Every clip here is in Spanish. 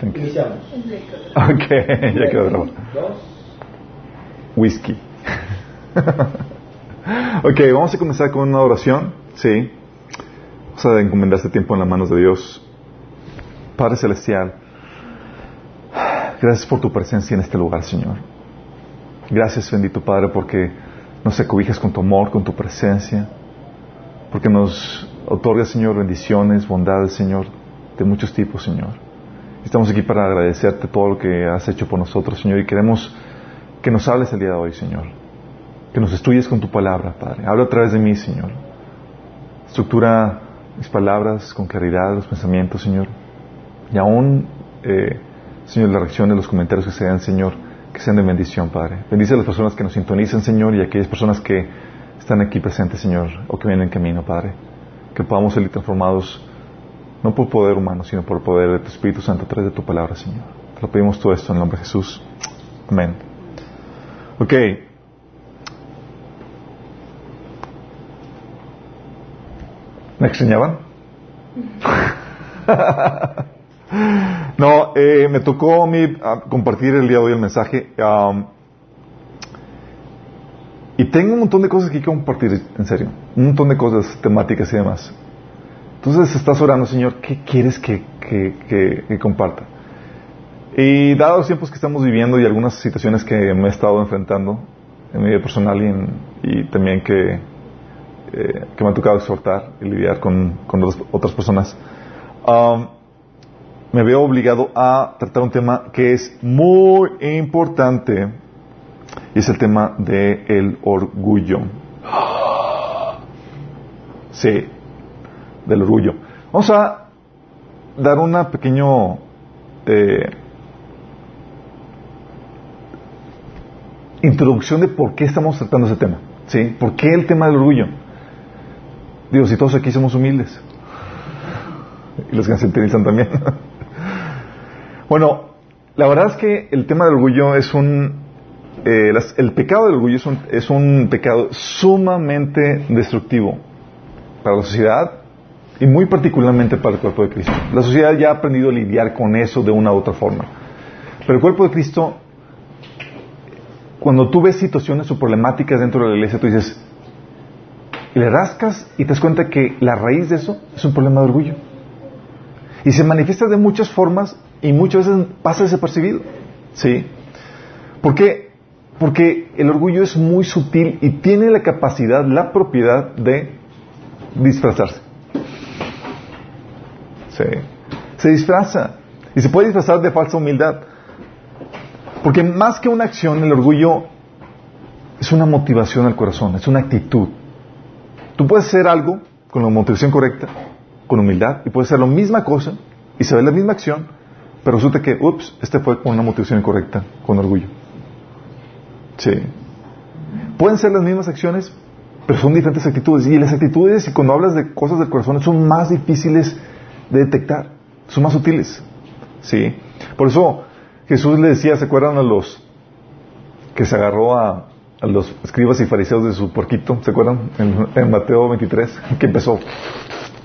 Thank you. Iniciamos. Ok, ya quedó grabado. Whisky. ok, vamos a comenzar con una oración. Sí. Vamos a encomendar este tiempo en las manos de Dios. Padre Celestial, gracias por tu presencia en este lugar, Señor. Gracias, bendito Padre, porque nos acobijas con tu amor, con tu presencia, porque nos otorgas, Señor, bendiciones, bondades, Señor, de muchos tipos, Señor. Estamos aquí para agradecerte todo lo que has hecho por nosotros, Señor, y queremos que nos hables el día de hoy, Señor. Que nos estudies con tu palabra, Padre. Habla a través de mí, Señor. Estructura mis palabras con claridad, los pensamientos, Señor. Y aún, eh, Señor, las reacciones, los comentarios que se den, Señor, que sean de bendición, Padre. Bendice a las personas que nos sintonizan, Señor, y a aquellas personas que están aquí presentes, Señor, o que vienen en camino, Padre. Que podamos salir transformados, no por poder humano, sino por el poder de tu Espíritu Santo a través de tu palabra, Señor. Te lo pedimos todo esto en el nombre de Jesús. Amén. Ok. ¿Me extrañaban? no, eh, me tocó a mí ah, compartir el día de hoy el mensaje. y tengo un montón de cosas que quiero compartir, en serio. Un montón de cosas, temáticas y demás. Entonces estás orando, Señor, ¿qué quieres que, que, que- que comparta? Y dados los tiempos que estamos viviendo y algunas situaciones que me he estado enfrentando en mi vida personal y, en- y también que, eh, que me ha tocado exhortar y lidiar con, con otras- otras personas, um, me veo obligado a tratar un tema que es muy importante y es el tema del orgullo. Sí, del orgullo. Vamos a dar una pequeño eh, introducción de por qué estamos tratando ese tema. ¿Sí? ¿Por qué el tema del orgullo? Digo, si todos aquí somos humildes. Y los que se utilizan también. bueno, la verdad es que el tema del orgullo es un... eh, el pecado del orgullo es un pecado sumamente destructivo para la sociedad y muy particularmente para el cuerpo de Cristo. La sociedad ya ha aprendido a lidiar con eso de una u otra forma. Pero el cuerpo de Cristo cuando tú ves situaciones o problemáticas dentro de la iglesia, tú dices, le rascas y te das cuenta que la raíz de eso es un problema de orgullo. Y se manifiesta de muchas formas y muchas veces pasa desapercibido. ¿Sí? ¿Por qué? Porque el orgullo es muy sutil y tiene la capacidad, la propiedad de disfrazarse. ¿Sí? Se disfraza. Y se puede disfrazar de falsa humildad. Porque más que una acción, el orgullo es una motivación al corazón, es una actitud. Tú puedes hacer algo con la motivación correcta, con humildad, y puedes hacer la misma cosa y ve la misma acción, pero resulta que, ups, este fue con una motivación incorrecta, con orgullo. Sí. Pueden ser las mismas acciones, pero son diferentes actitudes. Y las actitudes, y cuando hablas de cosas del corazón, son más difíciles de detectar, son más sutiles. Sí. Por eso Jesús le decía, ¿se acuerdan a los que se agarró a, a los escribas y fariseos de su porquito? ¿Se acuerdan? En, Mateo 23, que empezó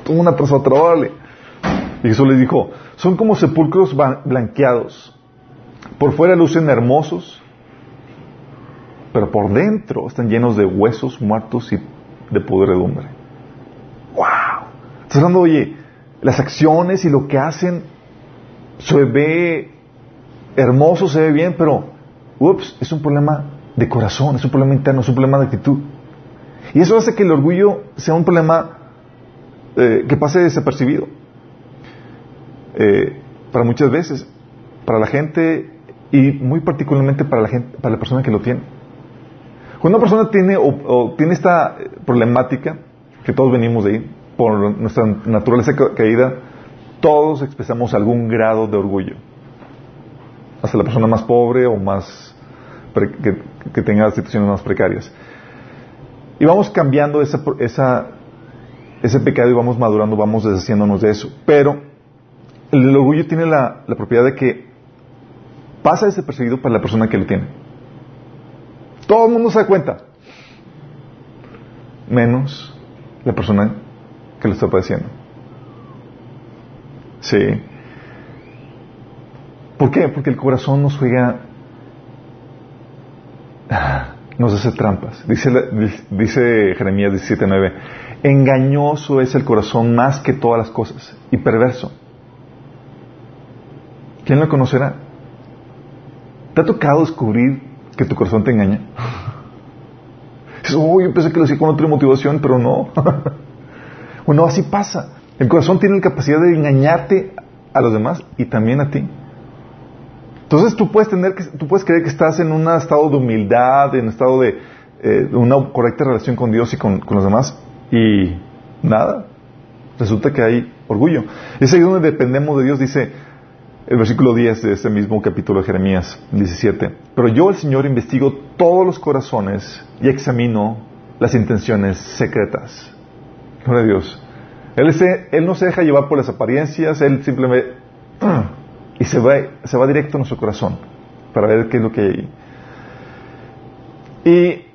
una tras otra. Y Jesús les dijo, son como sepulcros blanqueados. Por fuera lucen hermosos, pero por dentro están llenos de huesos muertos y de podredumbre. ¡Wow! Estás hablando, oye, las acciones y lo que hacen se ve hermoso, se ve bien, pero, ups, es un problema de corazón, es un problema interno, es un problema de actitud. Y eso hace que el orgullo sea un problema eh, que pase desapercibido. Eh, para muchas veces, para la gente y muy particularmente para la gente, para la persona que lo tiene. Cuando una persona tiene o, tiene esta problemática que todos venimos de ahí por nuestra naturaleza ca- caída, todos expresamos algún grado de orgullo. Hasta la persona más pobre o más que, tenga situaciones más precarias. Y vamos cambiando ese pecado y vamos madurando, vamos deshaciéndonos de eso. Pero el orgullo tiene la, la propiedad de que pasa desapercibido para la persona que lo tiene. Todo el mundo se da cuenta. Menos la persona que lo está padeciendo. Sí. ¿Por qué? Porque el corazón nos juega, nos hace trampas. Dice, dice Jeremías 17:9, engañoso es el corazón más que todas las cosas y perverso. ¿Quién lo conocerá? ¿Te ha tocado descubrir que tu corazón te engaña? oh, yo pensé que lo hacía con otra motivación, pero no. bueno, así pasa. El corazón tiene la capacidad de engañarte a los demás y también a ti. Entonces tú puedes tener tú puedes creer que estás en un estado de humildad, en un estado de eh, una correcta relación con Dios y con, los demás, y nada. Resulta que hay orgullo. Es ahí donde dependemos de Dios, dice el versículo 10 de este mismo capítulo de Jeremías 17. Pero yo, el Señor, investigo todos los corazones y examino las intenciones secretas. Gloria a Dios. Él, él no se deja llevar por las apariencias, Él simplemente y se va, se va directo a nuestro corazón para ver qué es lo que hay ahí. Y,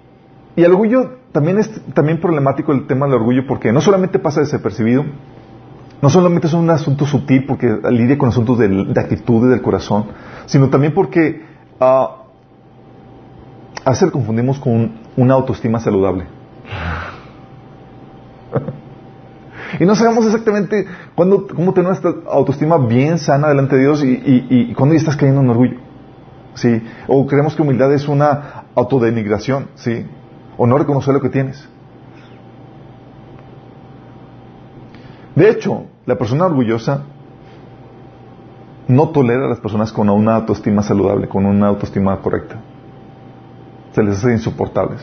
el orgullo también es también problemático el tema del orgullo porque no solamente pasa desapercibido, no solamente es un asunto sutil porque lidia con asuntos de, de actitud y del corazón, sino también porque uh, a veces confundimos con una autoestima saludable. Y no sabemos exactamente cuándo, cómo tener esta autoestima bien sana delante de Dios y, y, y cuándo ya estás cayendo en orgullo. ¿Sí? O creemos que humildad es una autodenigración, ¿sí? O no reconocer lo que tienes. De hecho, la persona orgullosa no tolera a las personas con una autoestima saludable, con una autoestima correcta. Se les hace insoportables.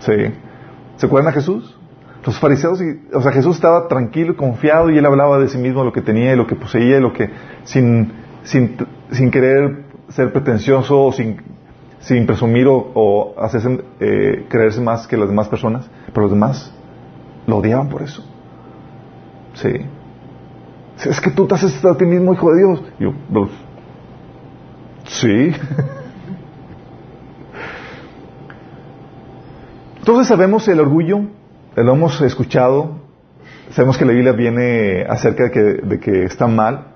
¿Sí? ¿Se acuerdan a Jesús? Los fariseos, o sea, Jesús estaba tranquilo y confiado y él hablaba de sí mismo, lo que tenía y lo que poseía y lo que, sin, sin, sin querer ser pretencioso o sin, sin presumir o, hacerse, eh, creerse más que las demás personas, pero los demás lo odiaban por eso. Sí. Es que tú te haces a ti mismo hijo de Dios. yo, pues, sí. Entonces sabemos el orgullo lo hemos escuchado, sabemos que la Biblia viene acerca de que, de que está mal,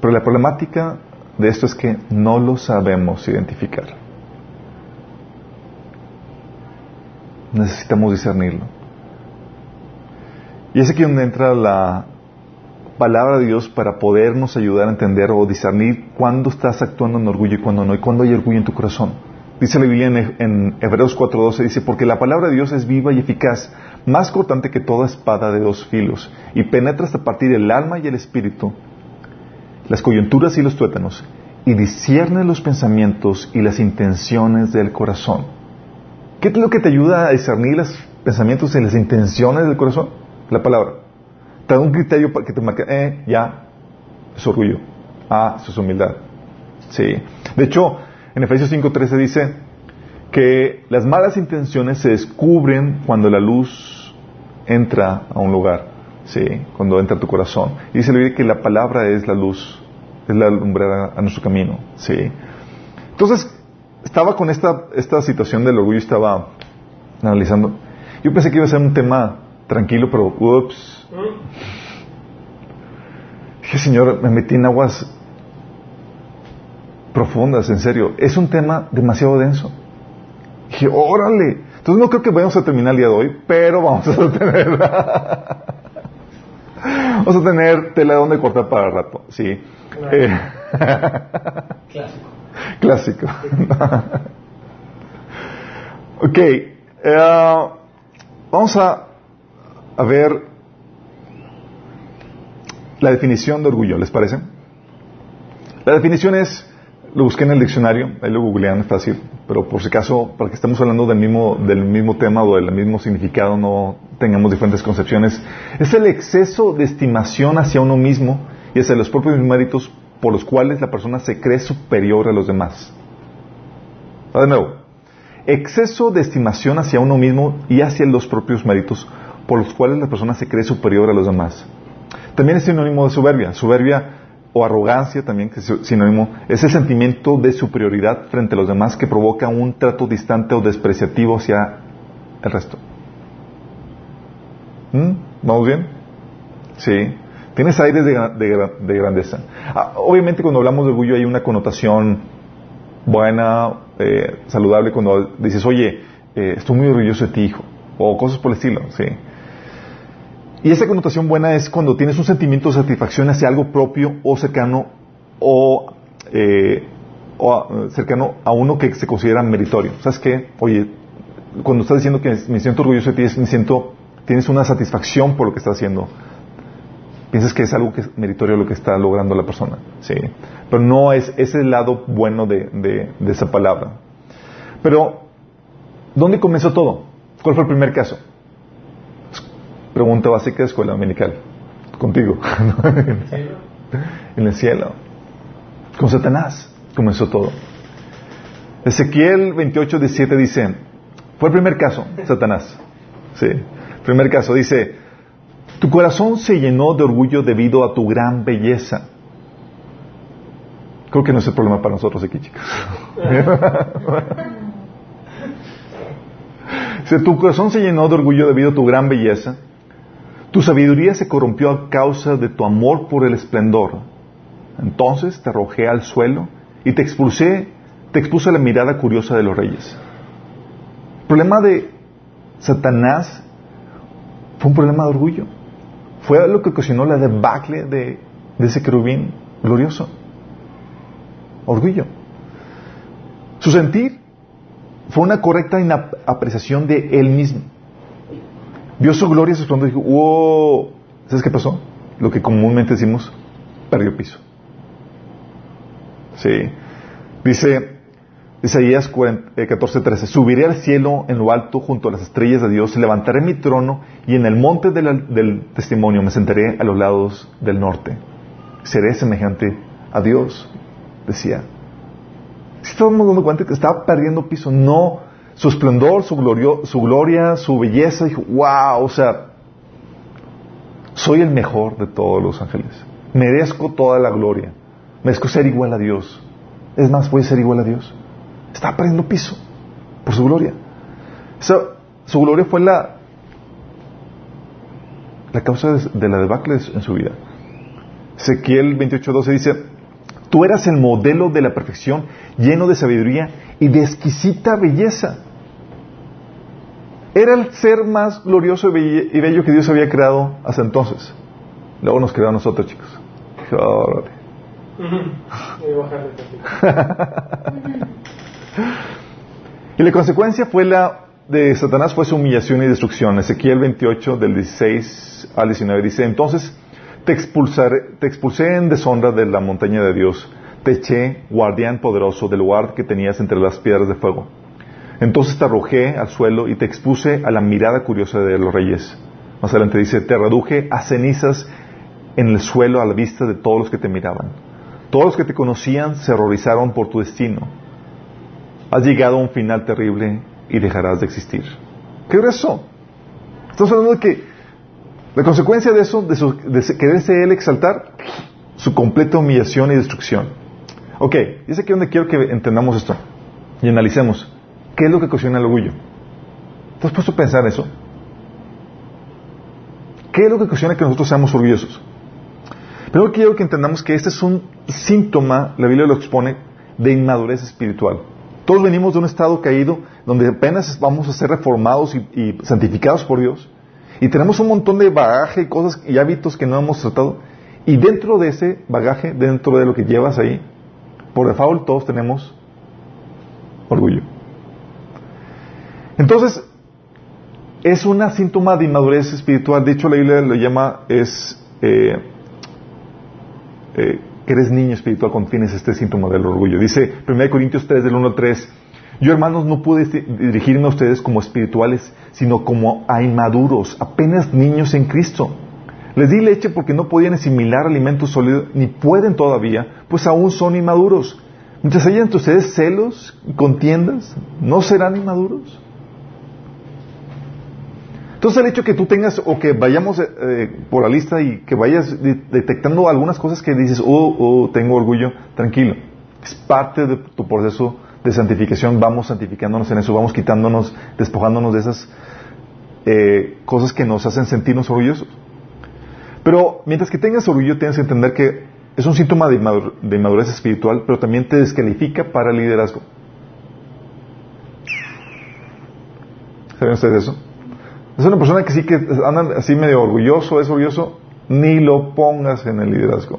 pero la problemática de esto es que no lo sabemos identificar. Necesitamos discernirlo. Y es aquí donde entra la palabra de Dios para podernos ayudar a entender o discernir cuándo estás actuando en orgullo y cuándo no, y cuándo hay orgullo en tu corazón. Dice la Biblia en, en Hebreos 4:12, dice, porque la palabra de Dios es viva y eficaz, más cortante que toda espada de dos filos, y penetra hasta partir el alma y el espíritu, las coyunturas y los tuétanos, y discierne los pensamientos y las intenciones del corazón. ¿Qué es lo que te ayuda a discernir los pensamientos y las intenciones del corazón? La palabra. Te da un criterio para que te marque, eh, ya, es orgullo. Ah, eso es humildad. Sí. De hecho, en Efesios 5.13 dice que las malas intenciones se descubren cuando la luz entra a un lugar, ¿sí? Cuando entra tu corazón. Y dice que la palabra es la luz, es la lumbrera a nuestro camino, ¿sí? Entonces, estaba con esta, esta situación del orgullo, estaba analizando. Yo pensé que iba a ser un tema tranquilo, pero ups. Dije, Señor, me metí en aguas profundas, en serio. Es un tema demasiado denso. Dije, órale. Entonces no creo que vayamos a terminar el día de hoy, pero vamos a tener vamos a tener tela de donde cortar para el rato, sí. Eh, Clásico. Clásico. ok, eh, vamos a, a ver la definición de orgullo, ¿les parece? La definición es lo busqué en el diccionario, ahí lo googlean, es fácil, pero por si acaso, para que estemos hablando del mismo, del mismo tema o del mismo significado, no tengamos diferentes concepciones, es el exceso de estimación hacia uno mismo y hacia los propios méritos por los cuales la persona se cree superior a los demás. de nuevo, exceso de estimación hacia uno mismo y hacia los propios méritos por los cuales la persona se cree superior a los demás. También es sinónimo de soberbia. Soberbia o arrogancia también, que es sinónimo, es el sentimiento de superioridad frente a los demás que provoca un trato distante o despreciativo hacia el resto. ¿Mm? ¿Vamos bien? Sí. Tienes aires de, grandeza. Ah, obviamente cuando hablamos de orgullo hay una connotación buena, eh, saludable, cuando dices, oye, eh, estoy muy orgulloso de ti, hijo, o cosas por el estilo, ¿sí? Y esa connotación buena es cuando tienes un sentimiento de satisfacción hacia algo propio o cercano o, eh, o cercano a uno que se considera meritorio. ¿Sabes qué? Oye, cuando estás diciendo que me siento orgulloso de ti, me siento, tienes una satisfacción por lo que estás haciendo. Piensas que es algo que es meritorio lo que está logrando la persona. Sí. Pero no es, ese lado bueno de, de esa palabra. Pero, ¿dónde comenzó todo? ¿Cuál fue el primer caso? Pregunta básica de escuela dominical. Contigo. en el cielo. Con Satanás comenzó todo. Ezequiel 28, 17 dice, fue el primer caso, Satanás. Sí. Primer caso, dice, tu corazón se llenó de orgullo debido a tu gran belleza. Creo que no es el problema para nosotros aquí, chicos. si tu corazón se llenó de orgullo debido a tu gran belleza, tu sabiduría se corrompió a causa de tu amor por el esplendor. Entonces te arrojé al suelo y te expulsé, te expuse a la mirada curiosa de los reyes. El problema de Satanás fue un problema de orgullo. Fue lo que ocasionó la debacle de, ese querubín glorioso. Orgullo. Su sentir fue una correcta apreciación de él mismo. Vio su gloria, su esplendor y dijo, wow, ¿sabes qué pasó? Lo que comúnmente decimos, perdió piso. Sí. Dice Isaías 14:13, eh, subiré al cielo en lo alto junto a las estrellas de Dios, levantaré mi trono y en el monte del testimonio me sentaré a los lados del norte. Seré semejante a Dios, decía. Si estamos dando cuenta que estaba perdiendo piso, no su esplendor, su, su gloria, su belleza, dijo, wow, o sea, soy el mejor de todos los ángeles. Merezco toda la gloria. Merezco ser igual a Dios. Es más, voy a ser igual a Dios. Está perdiendo piso por su gloria. su gloria fue la, la causa de, la debacle en su vida. Ezequiel 28.12 dice, tú eras el modelo de la perfección, lleno de sabiduría y de exquisita belleza. Era el ser más glorioso y bello que Dios había creado hasta entonces. Luego nos creó a nosotros, chicos. y la consecuencia fue la de Satanás fue su humillación y destrucción. Ezequiel 28 del 16 al 19 dice, entonces te, expulsaré, te expulsé en deshonra de la montaña de Dios, te eché guardián poderoso del lugar que tenías entre las piedras de fuego. Entonces te arrojé al suelo y te expuse a la mirada curiosa de los reyes. Más adelante dice, te reduje a cenizas en el suelo a la vista de todos los que te miraban. Todos los que te conocían se horrorizaron por tu destino. Has llegado a un final terrible y dejarás de existir. ¿Qué es eso? Estamos hablando de que la consecuencia de eso, de, su, de él exaltar, su completa humillación y destrucción. Ok, es aquí donde quiero que entendamos esto y analicemos. ¿Qué es lo que ocasiona el orgullo? ¿Te has puesto a pensar eso? ¿Qué es lo que ocasiona que nosotros seamos orgullosos? Pero quiero que entendamos que este es un síntoma, la Biblia lo expone, de inmadurez espiritual. Todos venimos de un estado caído donde apenas vamos a ser reformados y, santificados por Dios. Y tenemos un montón de bagaje y cosas y hábitos que no hemos tratado. Y dentro de ese bagaje, dentro de lo que llevas ahí, por default todos tenemos orgullo. Entonces, es una síntoma de inmadurez espiritual. De hecho, la Biblia lo llama, es eh, eh, eres niño espiritual cuando tienes este síntoma del orgullo. Dice 1 Corintios 3, del 1 al 3, yo hermanos no pude dirigirme a ustedes como espirituales, sino como a inmaduros, apenas niños en Cristo. Les di leche porque no podían asimilar alimentos sólidos, ni pueden todavía, pues aún son inmaduros. Mientras hayan entre ustedes celos y contiendas, ¿no serán inmaduros? Entonces el hecho que tú tengas o que vayamos eh, eh, por la lista y que vayas detectando algunas cosas que dices, oh, oh, tengo orgullo, tranquilo. Es parte de tu proceso de santificación, vamos santificándonos en eso, vamos quitándonos, despojándonos de esas eh, cosas que nos hacen sentirnos orgullosos. Pero mientras que tengas orgullo, tienes que entender que es un síntoma de, inmadurez espiritual, pero también te descalifica para el liderazgo. ¿Saben ustedes eso? Es una persona que sí que anda así medio orgulloso, es orgulloso, ni lo pongas en el liderazgo.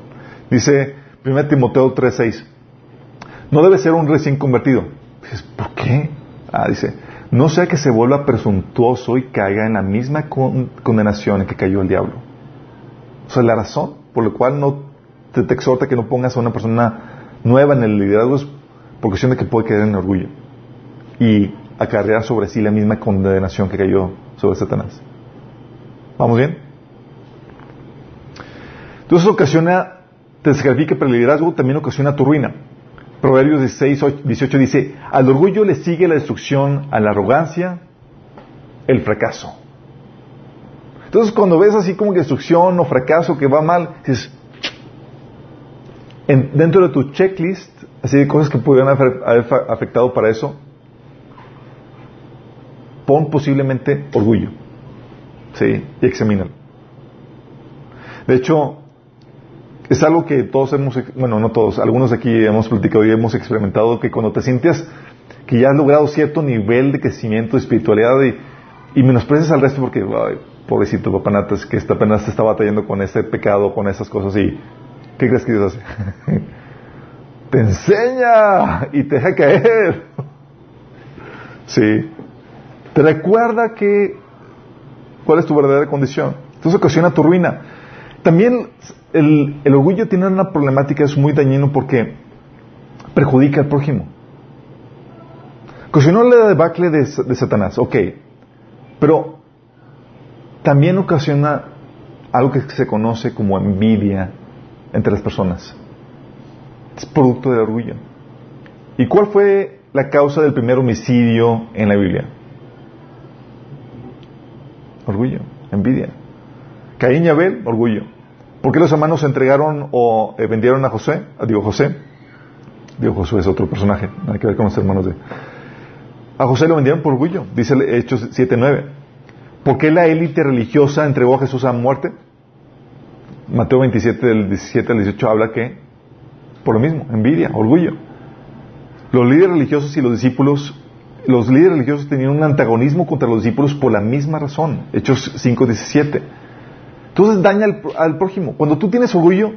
Dice 1 Timoteo 3:6. No debe ser un recién convertido. Dices, ¿por qué? Ah, dice, no sea que se vuelva presuntuoso y caiga en la misma condenación en que cayó el diablo. O sea, la razón por la cual no te, exhorta que no pongas a una persona nueva en el liderazgo es por cuestión de que puede caer en orgullo y acarrear sobre sí la misma condenación que cayó sobre Satanás. ¿Vamos bien? Entonces ocasiona, te descalifica para el liderazgo, también ocasiona tu ruina. Proverbios 16, 18 dice, al orgullo le sigue la destrucción, a la arrogancia, el fracaso. Entonces cuando ves así como que destrucción o fracaso que va mal, dices, dentro de tu checklist, así de cosas que pudieran haber, afectado para eso, pon posiblemente orgullo. Sí, y examínalo. De hecho, es algo que todos hemos, bueno, no todos, algunos aquí hemos platicado y hemos experimentado que cuando te sientes que ya has logrado cierto nivel de crecimiento, de espiritualidad y, y menosprecias al resto porque, ay, pobrecito papanatas, que está, apenas te está batallando con ese pecado, con esas cosas y, ¿qué crees que Dios hace? te enseña y te deja caer. sí. Te recuerda que, cuál es tu verdadera condición. Entonces ocasiona tu ruina. También el, orgullo tiene una problemática, es muy dañino porque perjudica al prójimo. Ocasionó la debacle de, de Satanás, ok, pero también ocasiona algo que se conoce como envidia entre las personas. Es producto del orgullo. ¿Y cuál fue la causa del primer homicidio en la Biblia? Orgullo, envidia. Caín y Abel, orgullo. ¿Por qué los hermanos se entregaron o eh, vendieron a José? A Dios José. Dios Josué es otro personaje, hay que ver con los hermanos de... A José lo vendieron por orgullo, dice Hechos 7.9. ¿Por qué la élite religiosa entregó a Jesús a muerte? Mateo 27, del 17 al 18 habla que, por lo mismo, envidia, orgullo. Los líderes religiosos y los discípulos, los líderes religiosos tenían un antagonismo contra los discípulos por la misma razón. Hechos 5, 17. Entonces daña al, prójimo. Cuando tú tienes orgullo,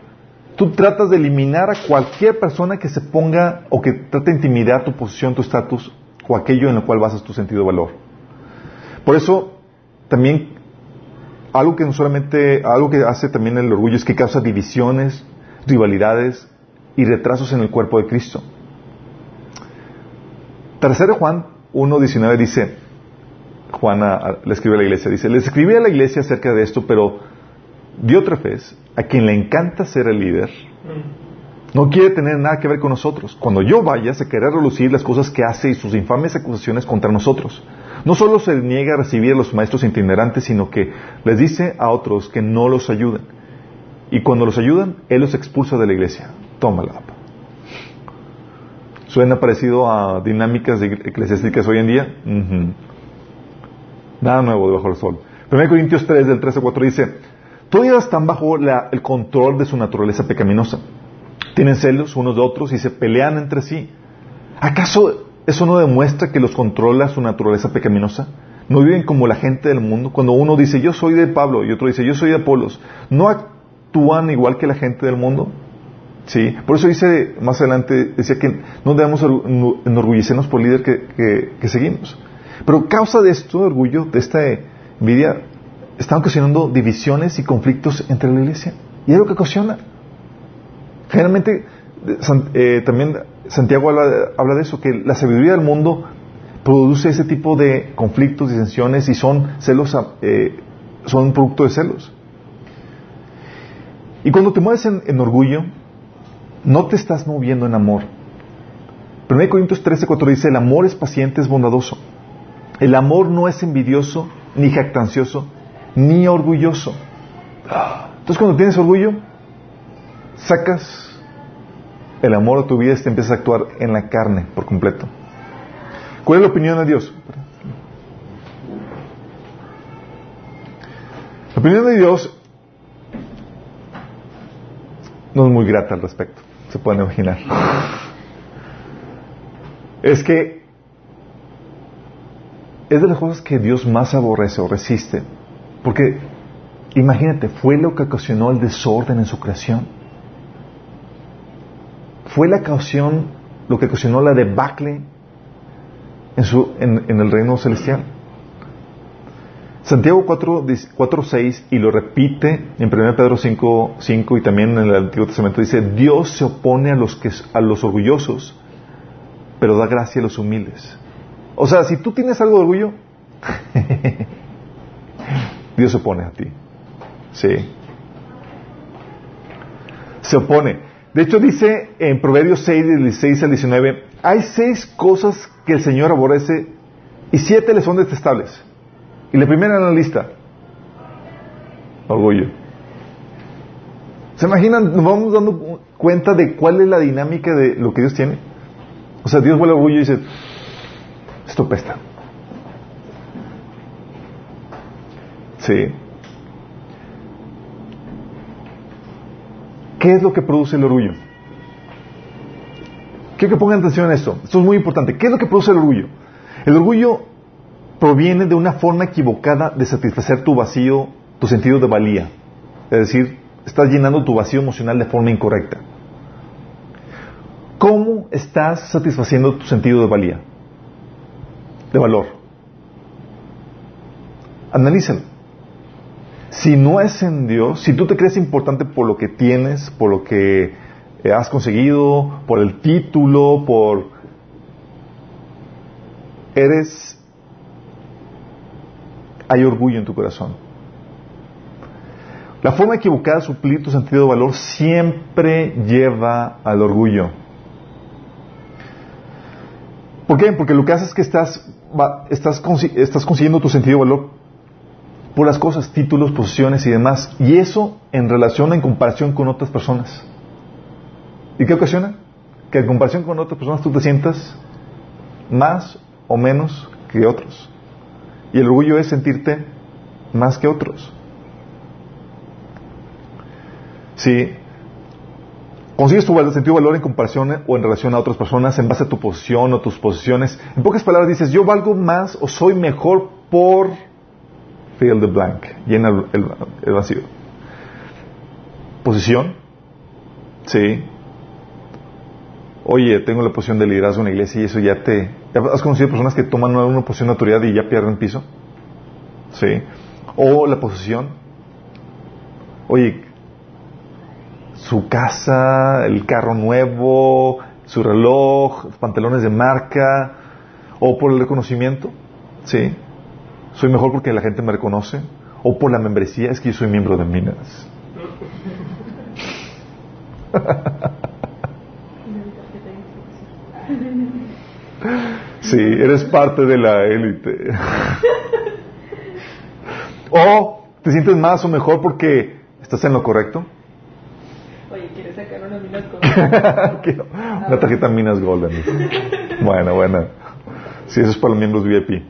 tú tratas de eliminar a cualquier persona que se ponga o que trate de intimidar tu posición, tu estatus o aquello en lo cual basas tu sentido de valor. Por eso, también, algo que no solamente, algo que hace también el orgullo es que causa divisiones, rivalidades y retrasos en el cuerpo de Cristo. Tercero Juan 1.19 dice, Juana le escribe a la iglesia, dice, le escribí a la iglesia acerca de esto, pero Diótrefes, a quien le encanta ser el líder, no quiere tener nada que ver con nosotros. Cuando yo vaya, se querrá relucir las cosas que hace y sus infames acusaciones contra nosotros. No solo se niega a recibir a los maestros itinerantes, sino que les dice a otros que no los ayuden. Y cuando los ayudan, Él los expulsa de la iglesia. Tómala. ¿Suena parecido a dinámicas eclesiásticas hoy en día? Nada nuevo debajo del sol. 1 Corintios 3, del 13 al 4 dice, Todos están bajo el control de su naturaleza pecaminosa. Tienen celos unos de otros y se pelean entre sí. ¿Acaso eso no demuestra que los controla su naturaleza pecaminosa? ¿No viven como la gente del mundo? Cuando uno dice yo soy de Pablo y otro dice yo soy de Apolos, ¿no actúan igual que la gente del mundo? Sí, por eso dice más adelante, decía que no debemos enorgullecernos por el líder que, seguimos. Pero causa de esto, orgullo, de esta envidia, están ocasionando divisiones y conflictos entre la iglesia. Y es lo que ocasiona. Generalmente, eh, también Santiago habla, de eso, que la sabiduría del mundo produce ese tipo de conflictos, disensiones y son celos, eh, son producto de celos. Y cuando te mueves en, orgullo, no te estás moviendo en amor. 1 Corintios 13, 4 dice, el amor es paciente, es bondadoso. El amor no es envidioso, ni jactancioso, ni orgulloso. Entonces cuando tienes orgullo, sacas el amor de tu vida y te empiezas a actuar en la carne por completo. ¿Cuál es la opinión de Dios? La opinión de Dios no es muy grata al respecto, se pueden imaginar. Es que es de las cosas que Dios más aborrece o resiste, porque imagínate, fue lo que ocasionó el desorden en su creación. Fue la ocasión, lo que ocasionó la debacle en, su, en, en el reino celestial. Santiago 4, 6 y lo repite en 1 Pedro 5, 5 y también en el Antiguo Testamento dice, Dios se opone a los, que, a los orgullosos, pero da gracia a los humildes. O sea, si tú tienes algo de orgullo, Dios se opone a ti. Sí. Se opone. De hecho dice en Proverbios 6, 16 al 19, hay seis cosas que el Señor aborrece y siete le son detestables. Y la primera en la lista, orgullo. ¿Se imaginan? Nos vamos dando cuenta de cuál es la dinámica de lo que Dios tiene. O sea, Dios vuelve orgullo y dice, esto pesta. Sí. ¿Qué es lo que produce el orgullo? Quiero que pongan atención a esto. Esto es muy importante. ¿Qué es lo que produce el orgullo? El orgullo proviene de una forma equivocada de satisfacer tu vacío, tu sentido de valía. Es decir, estás llenando tu vacío emocional de forma incorrecta. ¿Cómo estás satisfaciendo tu sentido de valía? De valor. Analízalo. Si no es en Dios, si tú te crees importante por lo que tienes, por lo que has conseguido, por el título, por... Eres hay orgullo en tu corazón. La forma equivocada de suplir tu sentido de valor siempre lleva al orgullo. ¿Por qué? Porque lo que hace es que estás, estás, estás consiguiendo tu sentido de valor por las cosas, títulos, posiciones y demás. Y eso en relación, en comparación con otras personas. ¿Y qué ocasiona? Que en comparación con otras personas tú te sientas más o menos que otros. Y el orgullo es sentirte más que otros. Si consigues tu sentido de valor en comparación o en relación a otras personas en base a tu posición o tus posiciones, en pocas palabras dices, yo valgo más o soy mejor por fill the blank, llena el, el vacío. Posición, sí. Oye, tengo la posición de liderazgo en la iglesia y eso ya te, ¿Has conocido personas que toman una posición de autoridad y ya pierden piso? Sí. O la posición. Oye, su casa, el carro nuevo, su reloj, pantalones de marca, o por el reconocimiento. Sí. Soy mejor porque la gente me reconoce. O por la membresía, es que yo soy miembro de Minas. Sí, eres parte de la élite. o te sientes más o mejor porque estás en lo correcto. Oye, ¿quieres sacar una Minas Golden? una tarjeta Minas Golden. bueno, bueno. Sí, eso es para los miembros VIP.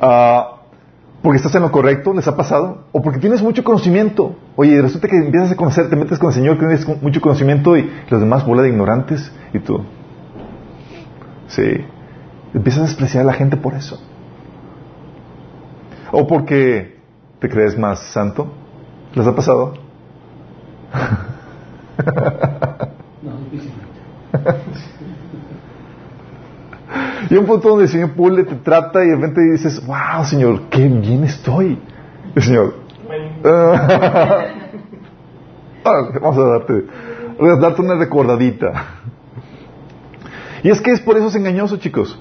Ah, porque estás en lo correcto, les ha pasado, o porque tienes mucho conocimiento. Oye, resulta que empiezas a conocer, te metes con el Señor, que tienes mucho conocimiento y los demás bola de ignorantes y tú. Sí. Empiezas a despreciar a la gente por eso. O porque te crees más santo. ¿Les ha pasado? No, y un punto donde el Señor Pule te trata y de repente dices, wow, Señor, qué bien estoy. El Señor, vamos a darte, a darte una recordadita. Y es que es por eso es engañoso, chicos.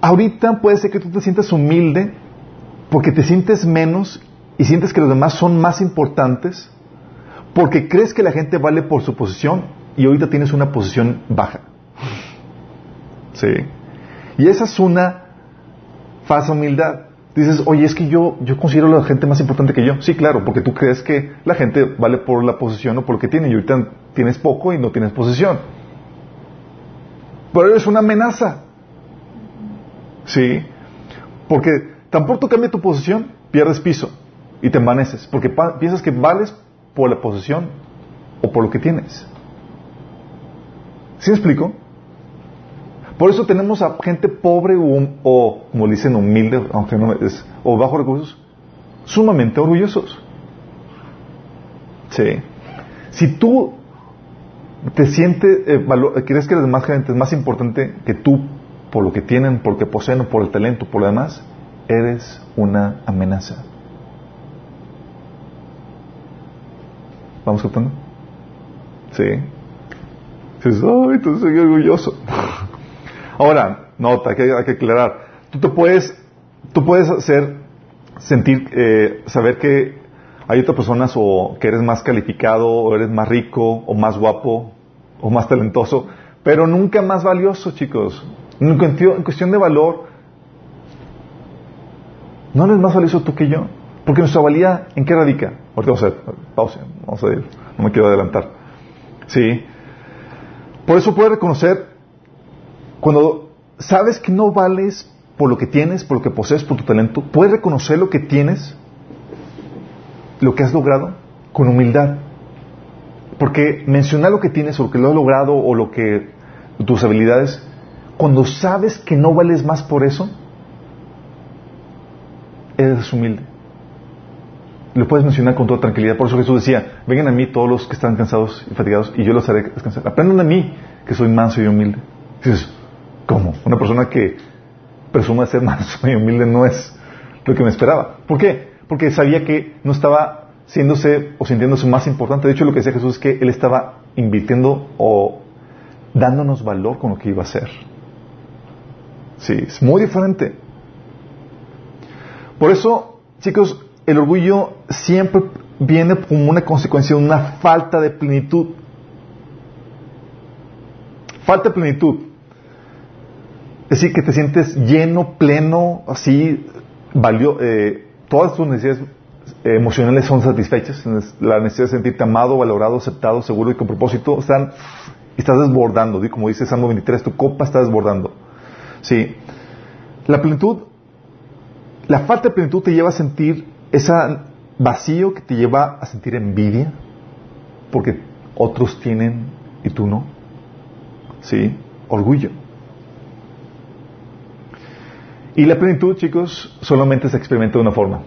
Ahorita puede ser que tú te sientas humilde porque te sientes menos y sientes que los demás son más importantes porque crees que la gente vale por su posición y ahorita tienes una posición baja. ¿Sí? Y esa es una falsa humildad. Dices, oye, es que yo, yo considero a la gente más importante que yo. Sí, claro, porque tú crees que la gente vale por la posición o por lo que tiene y ahorita tienes poco y no tienes posición. Pero eres una amenaza. ¿Sí? Porque tan pronto cambia tu posición, pierdes piso y te envaneces. Porque piensas que vales por la posesión o por lo que tienes. ¿Sí me explico? Por eso tenemos a gente pobre o, como dicen, humilde, aunque no es, o bajo recursos, sumamente orgullosos. Sí. Si tú te sientes, eh, crees que la demás gente es más importante que tú por lo que tienen, por lo que poseen, por el talento, por lo demás, eres una amenaza. ¿Vamos captando? Sí. Dices, ay, entonces soy orgulloso. Ahora, nota, hay que, hay que aclarar. Tú te puedes, tú puedes hacer, sentir, eh, saber que hay otras personas o que eres más calificado, o eres más rico, o más guapo, o más talentoso, pero nunca más valioso, chicos. En cuestión de valor, no eres más valioso tú que yo. Porque nuestra valía, ¿en qué radica? Ahorita vamos a ver, pausa, vamos a ir, no me quiero adelantar. Sí. Por eso puedes reconocer cuando sabes que no vales por lo que tienes, por lo que posees, por tu talento, puedes reconocer lo que tienes, lo que has logrado, con humildad. Porque mencionar lo que tienes o lo que lo has logrado o lo que tus habilidades, cuando sabes que no vales más por eso, eres humilde. Lo puedes mencionar con toda tranquilidad. Por eso Jesús decía, vengan a mí todos los que están cansados y fatigados y yo los haré descansar. Aprendan de mí que soy manso y humilde. dices, ¿Cómo? Una persona que presume ser manso y humilde no es lo que me esperaba. ¿Por qué? Porque sabía que no estaba siéndose o sintiéndose más importante. De hecho, lo que decía Jesús es que él estaba invirtiendo o dándonos valor con lo que iba a hacer. Sí, es muy diferente. Por eso, chicos, el orgullo siempre viene como una consecuencia de una falta de plenitud. Falta de plenitud. Es decir, que te sientes lleno, pleno, así, valió, eh, todas tus necesidades emocionales son satisfechas, la necesidad de sentirte amado, valorado, aceptado, seguro y con propósito, están, estás desbordando, como dice Salmo 23, tu copa está desbordando. Sí. La plenitud, la falta de plenitud te lleva a sentir ese vacío que te lleva a sentir envidia, porque otros tienen y tú no. Sí. Orgullo. Y la plenitud, chicos, solamente se experimenta de una forma.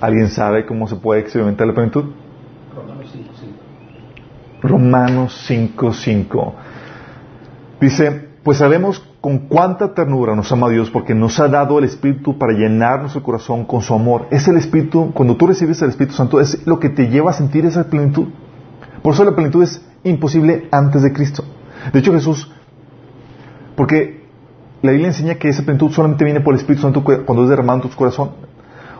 ¿Alguien sabe cómo se puede experimentar la plenitud? Romanos 5.5. Romanos 5.5. Dice, pues sabemos con cuánta ternura nos ama Dios porque nos ha dado el Espíritu para llenar nuestro corazón con su amor. Es el Espíritu, cuando tú recibes el Espíritu Santo, es lo que te lleva a sentir esa plenitud. Por eso la plenitud es imposible antes de Cristo. De hecho, Jesús, porque la Biblia enseña que esa plenitud solamente viene por el Espíritu Santo cuando es derramado en tu corazón.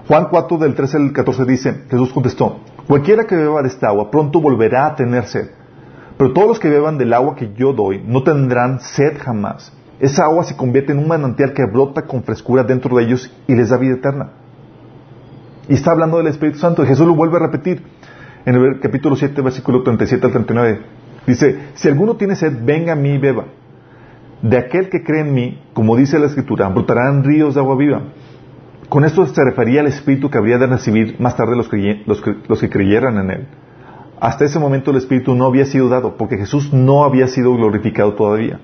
Juan 4 del 13 al 14 dice, Jesús contestó, cualquiera que beba de esta agua pronto volverá a tener sed, pero todos los que beban del agua que yo doy no tendrán sed jamás. Esa agua se convierte en un manantial que brota con frescura dentro de ellos y les da vida eterna. Y está hablando del Espíritu Santo. Y Jesús lo vuelve a repetir en el capítulo 7, versículo 37 al 39. Dice, si alguno tiene sed, venga a mí y beba. De aquel que cree en mí, como dice la Escritura, brotarán ríos de agua viva. Con esto se refería al Espíritu que habría de recibir más tarde los, que creyeran en Él. Hasta ese momento el Espíritu no había sido dado, porque Jesús no había sido glorificado todavía.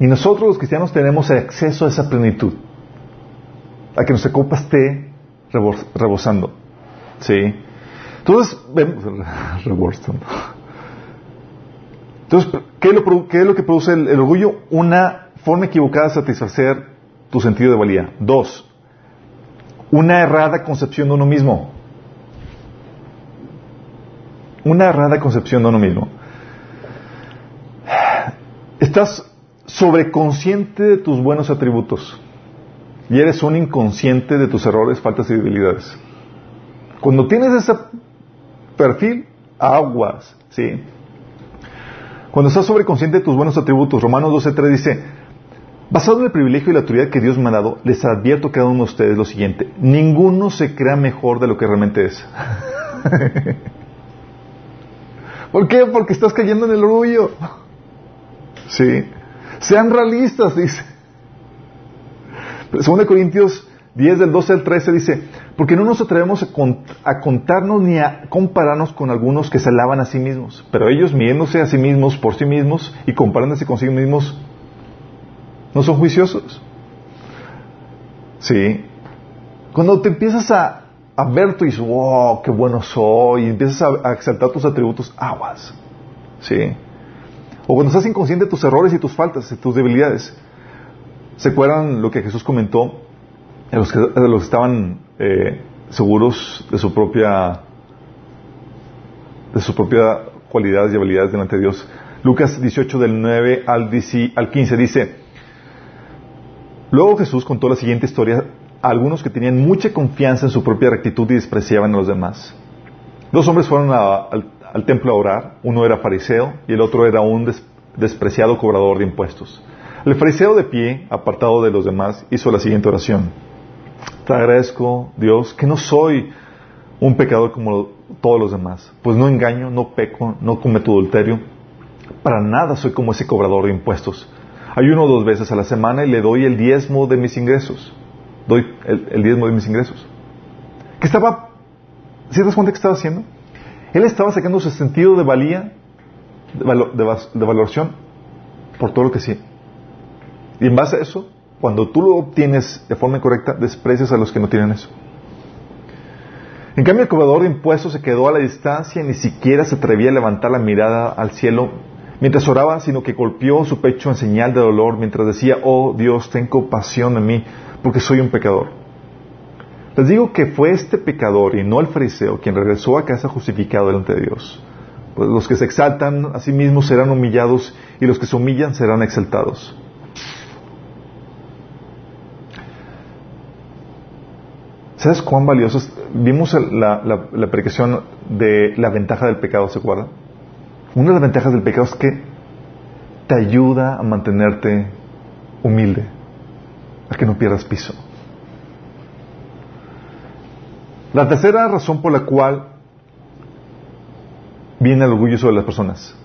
Y nosotros los cristianos tenemos acceso a esa plenitud, a que nuestra copa esté rebosando. ¿Sí? Entonces, vemos, rebosando. Entonces, ¿qué es lo, que produce el, orgullo? Una forma equivocada de satisfacer tu sentido de valía. Dos, una errada concepción de uno mismo. Una errada concepción de uno mismo. Estás sobreconsciente de tus buenos atributos y eres un inconsciente de tus errores, faltas y debilidades. Cuando tienes ese perfil, aguas, ¿sí? Cuando estás sobreconsciente de tus buenos atributos, Romanos 12.3 dice, basado en el privilegio y la autoridad que Dios me ha dado, les advierto a cada uno de ustedes lo siguiente, ninguno se crea mejor de lo que realmente es. ¿Por qué? Porque estás cayendo en el orgullo. Sí. Sean realistas, dice. Pero 2 Corintios 10 del 12 al 13 dice, porque no nos atrevemos a, cont- a contarnos ni a compararnos con algunos que se alaban a sí mismos, pero ellos midiéndose a sí mismos por sí mismos y comparándose consigo mismos, no son juiciosos. Sí. Cuando te empiezas a, ver, tú dices, wow, qué bueno soy, y empiezas a, a exaltar tus atributos, aguas. Sí. O cuando estás inconsciente de tus errores y tus faltas, de tus debilidades. ¿Se acuerdan lo que Jesús comentó a los que, a los que estaban eh, seguros de su propia de su propia cualidades y habilidades delante de Dios? Lucas 18 del 9 al 10 al 15 dice, Luego Jesús contó la siguiente historia a algunos que tenían mucha confianza en su propia rectitud y despreciaban a los demás. Dos hombres fueron a- al, al templo a orar, uno era fariseo y el otro era un des- despreciado cobrador de impuestos. El fariseo de pie, apartado de los demás, hizo la siguiente oración. Te agradezco, Dios, que no soy un pecador como todos los demás, pues no engaño, no peco, no cometo adulterio, para nada soy como ese cobrador de impuestos. Ayuno dos veces a la semana y le doy el diezmo de mis ingresos. Doy el, diezmo de mis ingresos. ¿Qué estaba? ¿Sí te das cuenta qué estaba haciendo? Él estaba sacando su sentido de valía, de, de valoración, por todo lo que sí. Y en base a eso, cuando tú lo obtienes de forma incorrecta, desprecias a los que no tienen eso. En cambio, el cobrador de impuestos se quedó a la distancia y ni siquiera se atrevía a levantar la mirada al cielo mientras oraba, sino que golpeó su pecho en señal de dolor mientras decía, oh Dios, ten compasión de mí, porque soy un pecador. Les digo que fue este pecador y no el fariseo quien regresó a casa justificado delante de Dios. Pues los que se exaltan a sí mismos serán humillados y los que se humillan serán exaltados. ¿Sabes cuán valioso? Vimos la, la, la de la ventaja del pecado, ¿se acuerdan? Una de las ventajas del pecado es que te ayuda a mantenerte humilde, a que no pierdas piso. La tercera razón por la cual viene el orgullo sobre las personas,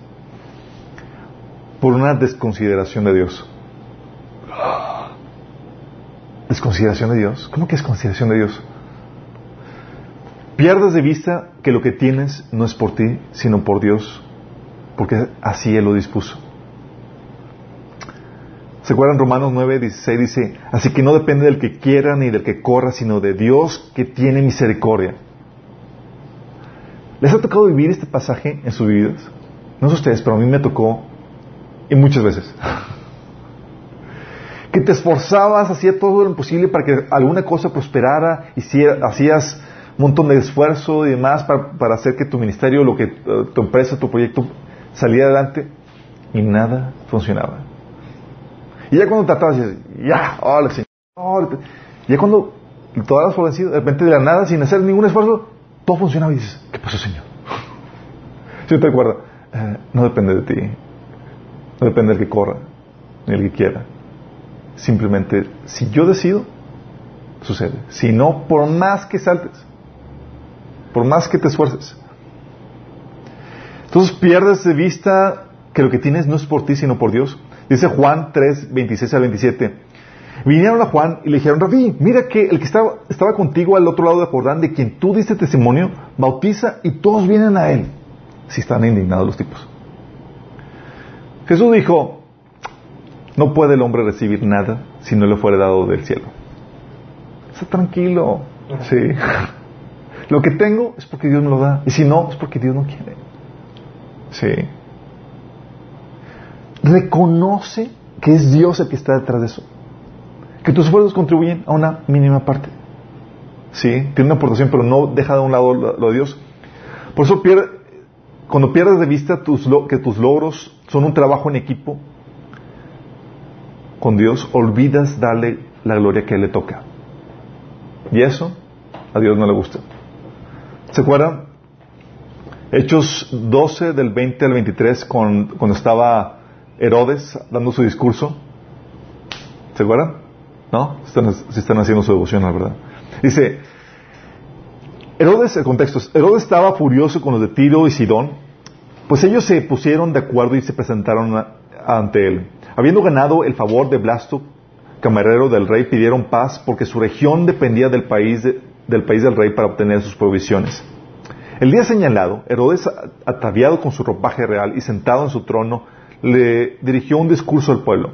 por una desconsideración de Dios. ¿Desconsideración de Dios? ¿Cómo que desconsideración de Dios? Pierdes de vista que lo que tienes no es por ti, sino por Dios, porque así Él lo dispuso. ¿Se acuerdan Romanos 9, 16? Dice, así que no depende del que quiera ni del que corra, sino de Dios que tiene misericordia. ¿Les ha tocado vivir este pasaje en sus vidas? No sé ustedes, pero a mí me tocó y muchas veces. que te esforzabas, hacías todo lo posible para que alguna cosa prosperara, hiciera- hacías un montón de esfuerzo y demás para, hacer que tu ministerio, lo que eh, tu empresa, tu proyecto saliera adelante y nada funcionaba. Y ya cuando tratabas, ya, hola Señor. Ya cuando todas las vencido, de repente de la nada, sin hacer ningún esfuerzo, todo funcionaba y dices, ¿qué pasó, Señor? Si te acuerdas, eh, no depende de ti, no depende del que corra, ni del que quiera. Simplemente, si yo decido, sucede. Si no, por más que saltes, por más que te esfuerces. Entonces pierdes de vista que lo que tienes no es por ti, sino por Dios. Dice Juan 3, 26 al 27. Vinieron a Juan y le dijeron, Rabí, mira que el que estaba, estaba contigo al otro lado de Jordán, de quien tú diste testimonio, bautiza y todos vienen a él. Si están indignados los tipos. Jesús dijo, no puede el hombre recibir nada si no le fuera dado del cielo. Está tranquilo. Sí. Lo que tengo es porque Dios me lo da. Y si no, es porque Dios no quiere. Sí. Reconoce que es Dios el que está detrás de eso. Que tus esfuerzos contribuyen a una mínima parte. Sí, tiene una aportación, pero no deja de un lado lo, lo de Dios. Por eso pierde, cuando pierdes de vista tus, que tus logros son un trabajo en equipo con Dios, olvidas darle la gloria que le toca. Y eso a Dios no le gusta. ¿Se acuerdan? Hechos 12 del 20 al 23 con- cuando estaba Herodes dando su discurso. ¿Se acuerdan? ¿No? Están, están haciendo su devoción, la verdad. Dice, Herodes, el contexto es, Herodes estaba furioso con los de Tiro y Sidón, pues ellos se pusieron de acuerdo y se presentaron ante él. Habiendo ganado el favor de Blasto, camarero del rey, pidieron paz porque su región dependía del país, del país del rey para obtener sus provisiones. El día señalado, Herodes, ataviado con su ropaje real y sentado en su trono, le dirigió un discurso al pueblo.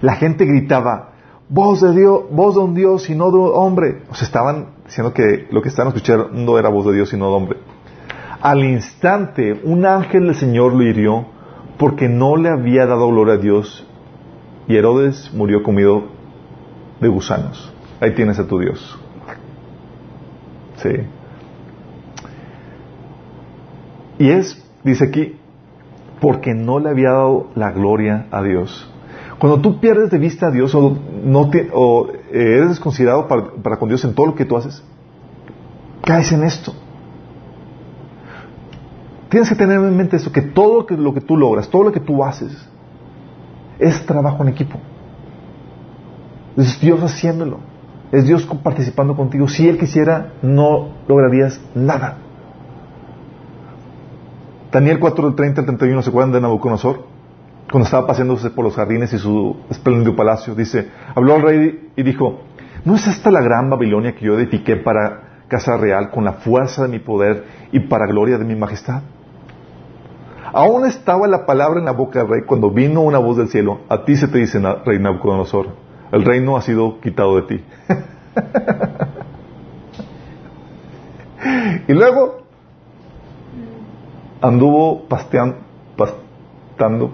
La gente gritaba, voz de Dios, voz de un Dios y no de un hombre. O sea, estaban diciendo que lo que estaban escuchando no era voz de Dios y no de hombre. Al instante, un ángel del Señor lo hirió porque no le había dado gloria a Dios y Herodes murió comido de gusanos. Ahí tienes a tu Dios. Sí. Y es, dice aquí, porque no le había dado la gloria a Dios. Cuando tú pierdes de vista a Dios o, no o eh, eres desconsiderado para, para con Dios en todo lo que tú haces, caes en esto. Tienes que tener en mente eso, que todo lo que, tú logras, todo lo que tú haces, es trabajo en equipo. Es Dios haciéndolo. Es Dios participando contigo. Si Él quisiera, no lograrías nada. Daniel 4, del 30 al 31, ¿se acuerdan de Nabucodonosor? Cuando estaba paseándose por los jardines y su espléndido palacio, dice, habló al rey y dijo, ¿no es esta la gran Babilonia que yo edifiqué para casa real con la fuerza de mi poder y para gloria de mi majestad? Aún estaba la palabra en la boca del rey cuando vino una voz del cielo. A ti se te dice, rey Nabucodonosor, el reino ha sido quitado de ti. y luego anduvo pasteando, pastando,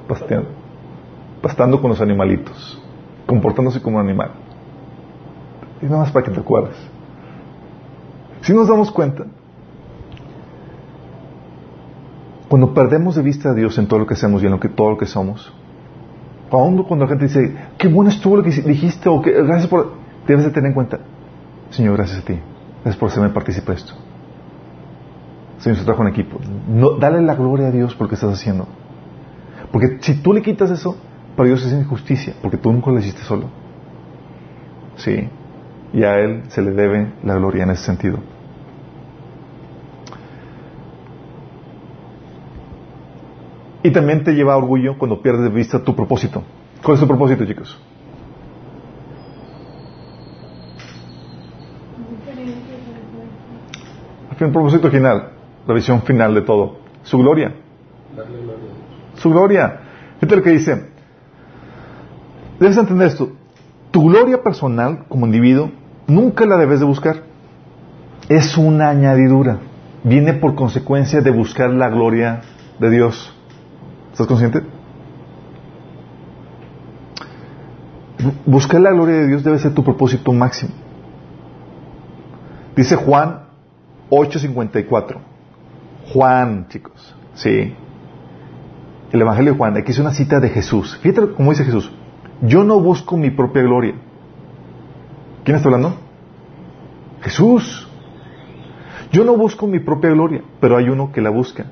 pastando con los animalitos, comportándose como un animal. Y nada más para que te acuerdes. Si nos damos cuenta, Cuando perdemos de vista a Dios en todo lo que hacemos y en lo que, todo lo que somos, cuando la gente dice, qué bueno estuvo lo que dijiste, o que gracias por... Debes de tener en cuenta, Señor, gracias a ti. Gracias por hacerme participar de esto. Señor, se trabajo en equipo. No, dale la gloria a Dios por lo que estás haciendo. Porque si tú le quitas eso, para Dios es injusticia, porque tú nunca lo hiciste solo. Sí. Y a Él se le debe la gloria en ese sentido. Y también te lleva a orgullo cuando pierdes de vista tu propósito. ¿Cuál es tu propósito, chicos? El propósito final, la visión final de todo. Su gloria. Su gloria. Fíjate lo que dice. Debes entender esto. Tu gloria personal como individuo nunca la debes de buscar. Es una añadidura. Viene por consecuencia de buscar la gloria de Dios. ¿Estás consciente? Buscar la gloria de Dios debe ser tu propósito máximo. Dice Juan 8:54. Juan, chicos. Sí. El Evangelio de Juan. Aquí es una cita de Jesús. Fíjate cómo dice Jesús. Yo no busco mi propia gloria. ¿Quién está hablando? Jesús. Yo no busco mi propia gloria, pero hay uno que la busca.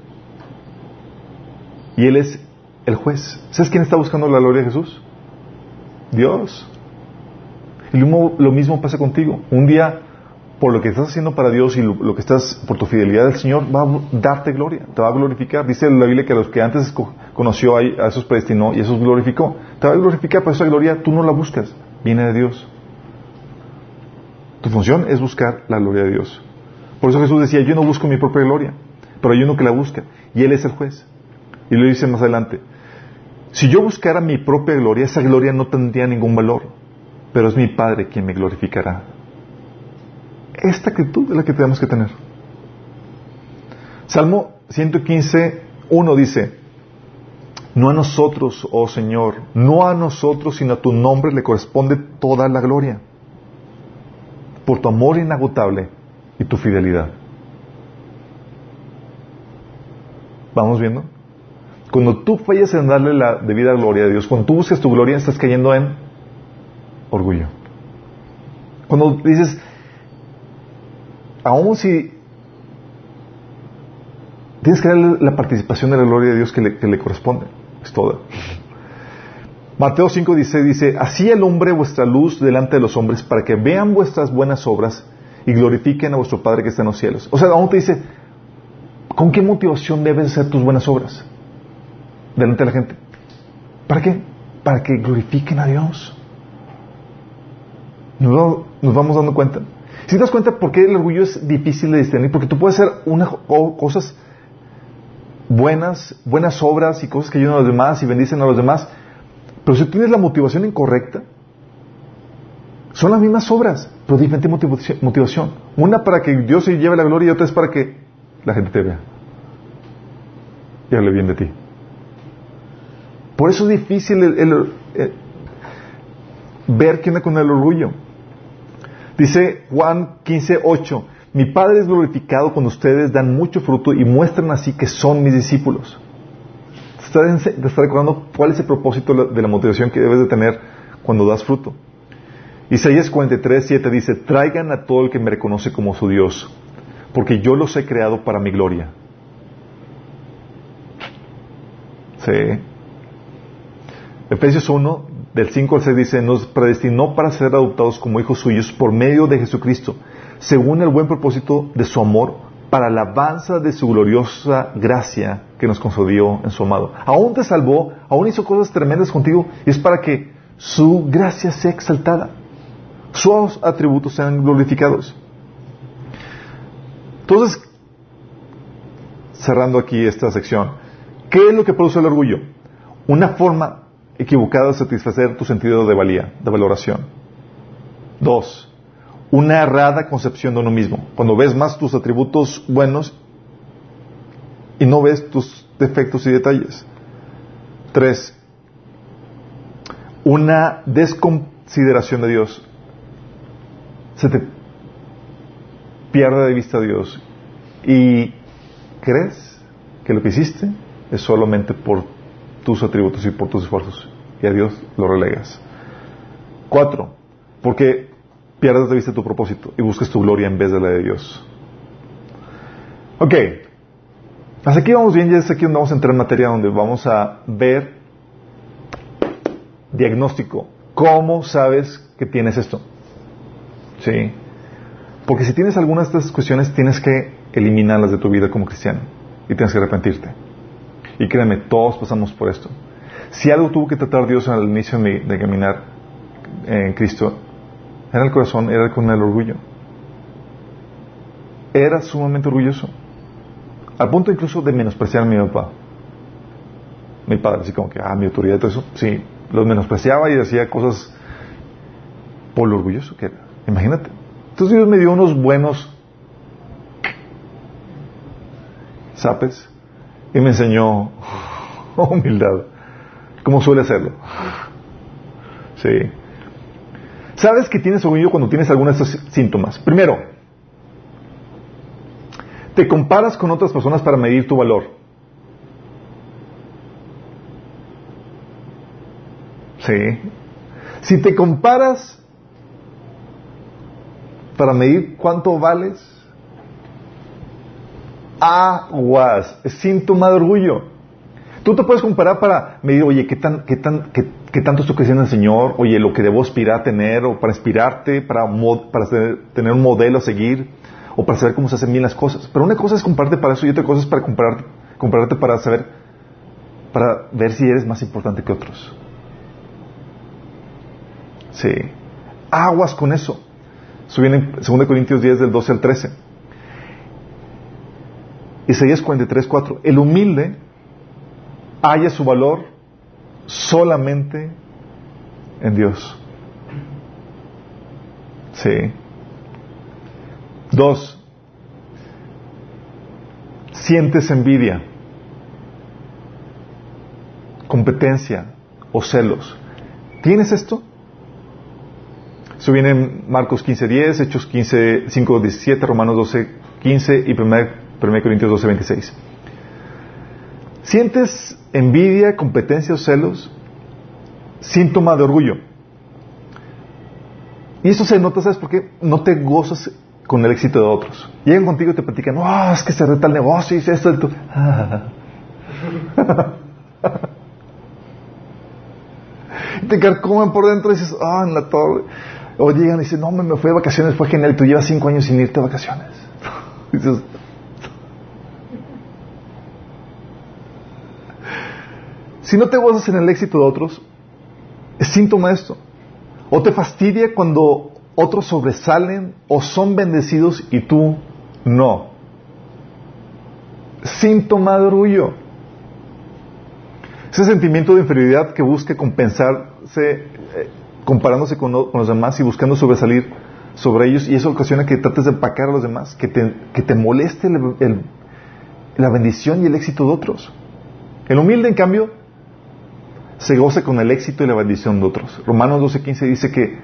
Y Él es el juez. ¿Sabes quién está buscando la gloria de Jesús? Dios. Y lo mismo, pasa contigo. Un día, por lo que estás haciendo para Dios y lo, que estás, por tu fidelidad al Señor, va a darte gloria, te va a glorificar. Dice la Biblia que a los que antes conoció, a esos predestinó y esos glorificó. Te va a glorificar, pero esa gloria tú no la buscas, viene de Dios. Tu función es buscar la gloria de Dios. Por eso Jesús decía, yo no busco mi propia gloria, pero hay uno que la busca, y Él es el juez. Y lo dice más adelante. Si yo buscara mi propia gloria, esa gloria no tendría ningún valor, pero es mi Padre quien me glorificará. Esta actitud es la que tenemos que tener. Salmo 115, 1 dice, no a nosotros, oh Señor, no a nosotros, sino a tu nombre le corresponde toda la gloria, por tu amor inagotable y tu fidelidad. ¿Vamos viendo? Cuando tú fallas en darle la debida gloria a Dios, cuando tú buscas tu gloria, estás cayendo en orgullo. Cuando dices, aún si tienes que darle la participación de la gloria de Dios que le, corresponde, es toda. Mateo 5 dice, dice, así alumbre vuestra luz delante de los hombres para que vean vuestras buenas obras y glorifiquen a vuestro Padre que está en los cielos. O sea, aún te dice, ¿con qué motivación deben ser tus buenas obras? Delante de la gente. ¿Para qué? Para que glorifiquen a Dios. nos, vamos dando cuenta. Si te das cuenta por qué el orgullo es difícil de discernir, porque tú puedes hacer unas cosas buenas, buenas obras y cosas que ayudan a los demás y bendicen a los demás, pero si tienes la motivación incorrecta, son las mismas obras, pero diferente motivación. Una para que Dios se lleve la gloria y otra es para que la gente te vea y hable bien de ti. Por eso es difícil el, ver quién es con el orgullo. Dice Juan 15, 8, mi Padre es glorificado cuando ustedes dan mucho fruto y muestran así que son mis discípulos. Te está, recordando cuál es el propósito de la motivación que debes de tener cuando das fruto. Isaías 43, 7 dice, traigan a todo el que me reconoce como su Dios, porque yo los he creado para mi gloria. Sí. Efesios 1, del 5 al 6 dice, nos predestinó para ser adoptados como hijos suyos por medio de Jesucristo, según el buen propósito de su amor, para la alabanza de su gloriosa gracia que nos concedió en su amado. Aún te salvó, aún hizo cosas tremendas contigo, y es para que su gracia sea exaltada, sus atributos sean glorificados. Entonces, cerrando aquí esta sección, ¿qué es lo que produce el orgullo? Una forma equivocada de satisfacer tu sentido de valía, de valoración. Dos, una errada concepción de uno mismo. Cuando ves más tus atributos buenos y no ves tus defectos y detalles. Tres, una desconsideración de Dios. Se te pierde de vista a Dios y crees que lo que hiciste es solamente por tus atributos y por tus esfuerzos y a Dios lo relegas. Cuatro, porque pierdes de vista tu propósito y buscas tu gloria en vez de la de Dios. Ok, hasta aquí vamos bien, ya es aquí donde vamos a entrar en materia donde vamos a ver diagnóstico. ¿Cómo sabes que tienes esto? ¿Sí? Porque si tienes algunas de estas cuestiones, tienes que eliminarlas de tu vida como cristiano y tienes que arrepentirte. Y créeme, todos pasamos por esto. Si algo tuvo que tratar Dios al inicio de, caminar en Cristo, era el corazón, era con el orgullo. Era sumamente orgulloso. Al punto incluso de menospreciar a mi papá. Mi padre, así como que, ah, mi autoridad y todo eso. Sí, los menospreciaba y decía cosas por lo orgulloso que era. Imagínate. Entonces Dios me dio unos buenos zapes y me enseñó humildad, como suele hacerlo. Sí. ¿Sabes que tienes orgullo cuando tienes algunos de estos síntomas? Primero, te comparas con otras personas para medir tu valor. Sí. Si te comparas para medir cuánto vales, aguas, síntoma de orgullo. Tú te puedes comparar para medir, oye, ¿qué, tan, qué, tan, qué, tanto estoy creciendo en el Señor? Oye, lo que debo aspirar a tener, o para inspirarte, para, para tener un modelo a seguir, o para saber cómo se hacen bien las cosas. Pero una cosa es compararte para eso y otra cosa es para compararte, compararte para saber, para ver si eres más importante que otros. Sí. Aguas con eso. Eso viene en 2 Corintios 10 del 12 al 13. Isaías 43, 4. El humilde halla su valor solamente en Dios. Sí. Dos, sientes envidia, competencia o celos. ¿Tienes esto? Eso viene en Marcos 15.10, Hechos 15, 5, 17, Romanos 12, 15 y 1, Corintios 12, 26. ¿Sientes envidia, competencia o celos? Síntoma de orgullo. Y eso se nota, ¿sabes por qué? No te gozas con el éxito de otros. Llegan contigo y te platican, oh, es que se reta el negocio y esto y tú. y te carcomen por dentro y dices, ah, en la torre. O llegan y dicen, no, me fui de vacaciones, fue genial, tú llevas cinco años sin irte de vacaciones. dices, si no te gozas en el éxito de otros, es síntoma de esto. O te fastidia cuando otros sobresalen o son bendecidos y tú no. Síntoma de orgullo. Ese sentimiento de inferioridad que busca compensarse eh, comparándose con, los demás y buscando sobresalir sobre ellos y eso ocasiona que trates de empacar a los demás, que te, que te moleste la bendición y el éxito de otros. El humilde, en cambio, se goza con el éxito y la bendición de otros. Romanos 12:15 dice que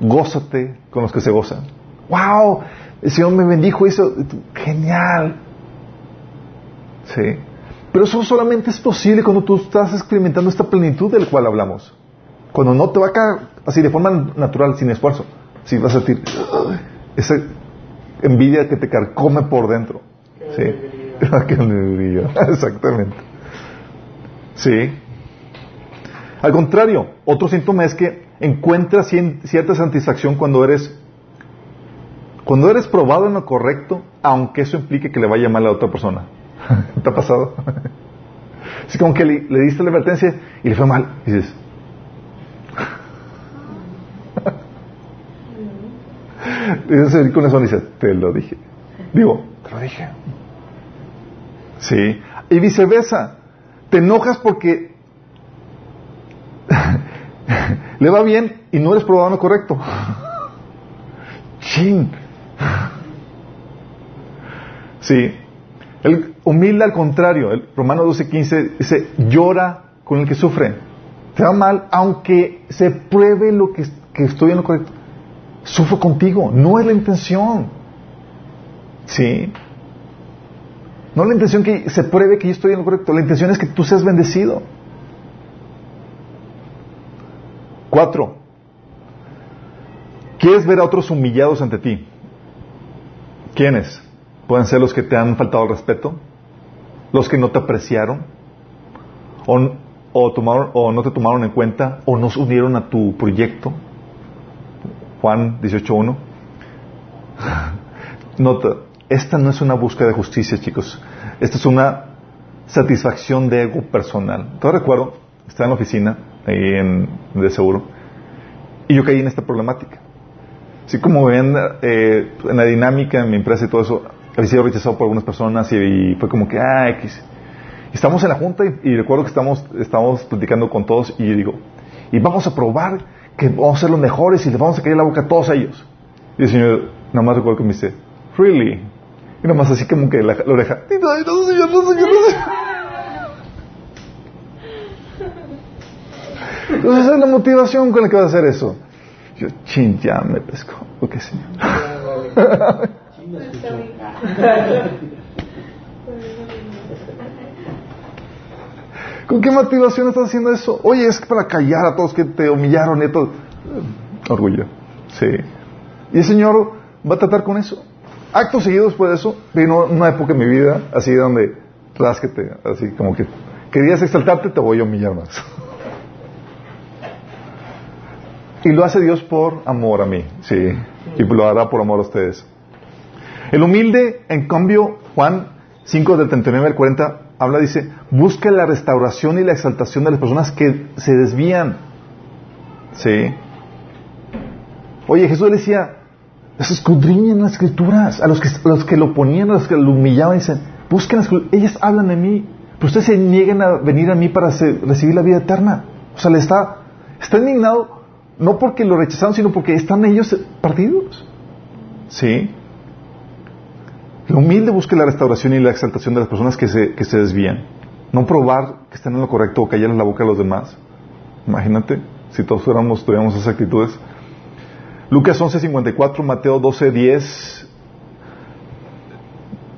gózate con los que se gozan. ¡Wow! El Señor me bendijo, hizo genial. Sí. Pero eso solamente es posible cuando tú estás experimentando esta plenitud del cual hablamos. Cuando no te va a caer así de forma natural, sin esfuerzo. Si vas a sentir esa envidia que te carcome por dentro. Sí. Exactamente. Sí. Al contrario, otro síntoma es que encuentras cierta satisfacción cuando eres cuando eres probado en lo correcto, aunque eso implique que le vaya mal a otra persona. ¿Te ha pasado? Así como que le, diste la advertencia y le fue mal. Y dices, y con eso dice, te lo dije. Digo, te lo dije. Sí. Y viceversa. Te enojas porque le va bien y no eres probado lo correcto. Chin. Sí. El humilde al contrario, el Romano 12:15 dice, llora con el que sufre. Te va mal, aunque se pruebe lo que, que estoy en lo correcto. Sufro contigo, no es la intención. Sí. No es la intención que se pruebe que yo estoy en lo correcto, la intención es que tú seas bendecido. Cuatro. ¿Quieres ver a otros humillados ante ti? ¿Quiénes? Pueden ser los que te han faltado el respeto, los que no te apreciaron, o, o no te tomaron en cuenta, o no se unieron a tu proyecto. Juan 18.1. Nota, esta no es una búsqueda de justicia, chicos. Esta es una satisfacción de ego personal. Todo recuerdo, estaba en la oficina, ahí en, de seguro, y yo caí en esta problemática. Así como ven eh, en la dinámica en mi empresa y todo eso, había sido rechazado por algunas personas y, fue como que, ah, X. Estamos en la junta y, recuerdo que estamos, estamos platicando con todos y yo digo, y vamos a probar que vamos a ser los mejores y les vamos a caer la boca a todos ellos. Y el Señor, nada más recuerdo que me dice, really? Y nada más así como que la, oreja, no, no, Señor, no, Señor, no, Señor. Entonces esa es la motivación con la que vas a hacer eso. Yo, chin, ya me pesco. Ok, Señor. ¿Con qué motivación estás haciendo eso? Oye, es para callar a todos que te humillaron y todo. Orgullo. Sí. Y el Señor va a tratar con eso. Actos seguidos después de eso, vino una época en mi vida así donde rásquete, así como que querías exaltarte, te voy a humillar más. Y lo hace Dios por amor a mí, sí. Y lo hará por amor a ustedes. El humilde, en cambio, Juan 5 del 39 al 40, habla, dice, busca la restauración y la exaltación de las personas que se desvían. ¿Sí? Oye, Jesús le decía, escudriñen las escrituras, a los que, los que lo ponían, a los que lo humillaban, dicen, busquen las escrituras, ellas hablan de mí, pero ustedes se nieguen a venir a mí para recibir la vida eterna. O sea, le está, está indignado no porque lo rechazaron, sino porque están ellos partidos. ¿Sí? Lo humilde busca la restauración y la exaltación de las personas que se, que se desvían. No probar que están en lo correcto o callar la boca a los demás. Imagínate, si todos fuéramos, tuviéramos esas actitudes. Lucas 11:54, Mateo 12:10,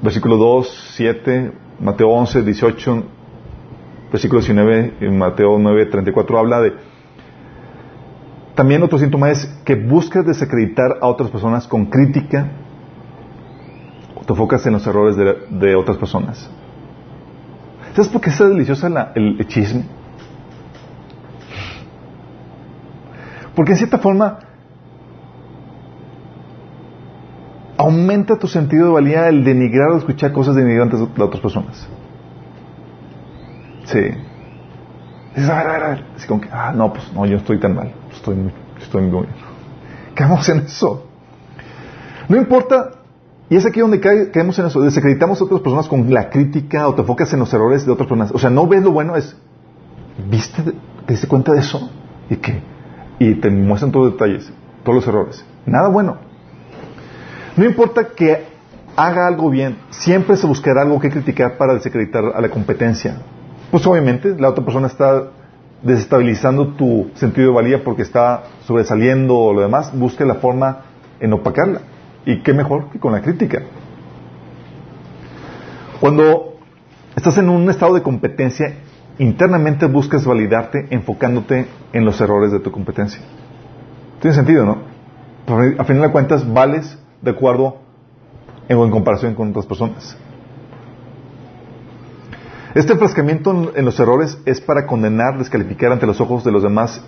versículo 2, 7, Mateo 11, 18, versículo 19, y Mateo 9, 34 habla de... También otro síntoma es que buscas desacreditar a otras personas con crítica, te enfocas en los errores de, otras personas. ¿Sabes por qué está deliciosa el, chisme? Porque en cierta forma aumenta tu sentido de valía el denigrar o escuchar cosas denigrantes de otras personas. Sí. Dices, a ver, a ver, a ver. Así como que, ah, no, pues no, yo estoy tan mal. Estoy muy, estoy muy bien. caemos en eso. No importa, y es aquí donde caemos en eso, desacreditamos a otras personas con la crítica o te enfocas en los errores de otras personas. O sea, no ves lo bueno, es, ¿viste, te diste cuenta de eso? ¿Y qué? Y te muestran todos los detalles, todos los errores. Nada bueno. No importa que haga algo bien, siempre se buscará algo que criticar para desacreditar a la competencia. Pues obviamente la otra persona está desestabilizando tu sentido de valía porque está sobresaliendo o lo demás, busca la forma en opacarla. Y qué mejor que con la crítica. Cuando estás en un estado de competencia, internamente buscas validarte enfocándote en los errores de tu competencia. Tiene sentido, ¿no? A final de cuentas, vales de acuerdo en, en comparación con otras personas. Este enfrascamiento en los errores es para condenar, descalificar ante los ojos de los demás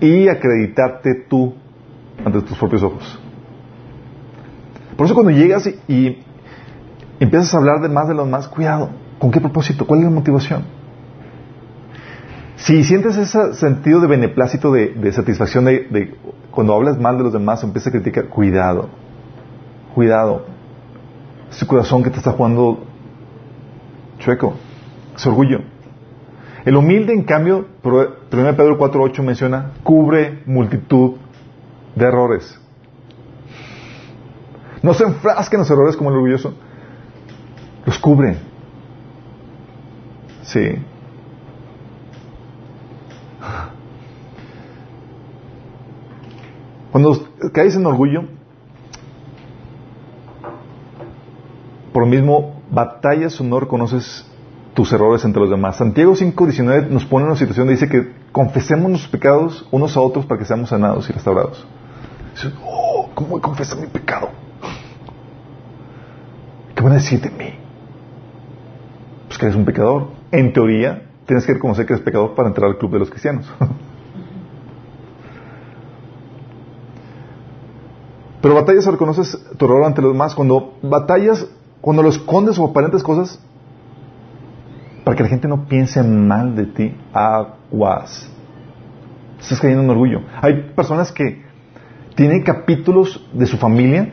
y acreditarte tú ante tus propios ojos. Por eso cuando llegas y, empiezas a hablar de más de los demás, cuidado, ¿con qué propósito? ¿Cuál es la motivación? Si sientes ese sentido de beneplácito, de, satisfacción, de, cuando hablas mal de los demás, empiezas a criticar, cuidado, cuidado. Ese corazón que te está jugando chueco, es orgullo. El humilde, en cambio, 1 Pedro 4.8 menciona, cubre multitud de errores. No se enfrasquen los errores como el orgulloso. Los cubre. Sí. Cuando caes en orgullo, por lo mismo, batallas o no reconoces tus errores entre los demás. Santiago 5.19 nos pone en una situación donde dice que confesemos nuestros pecados unos a otros para que seamos sanados y restaurados. Dice, oh, ¿cómo voy a confesar mi pecado? ¿Qué van a decir de mí? Pues que eres un pecador. En teoría, tienes que reconocer que eres pecador para entrar al club de los cristianos. Pero batallas o reconoces tu error ante los demás. Cuando batallas, cuando lo escondes o aparentes cosas, para que la gente no piense mal de ti, aguas. Estás cayendo en orgullo. Hay personas que tienen capítulos de su familia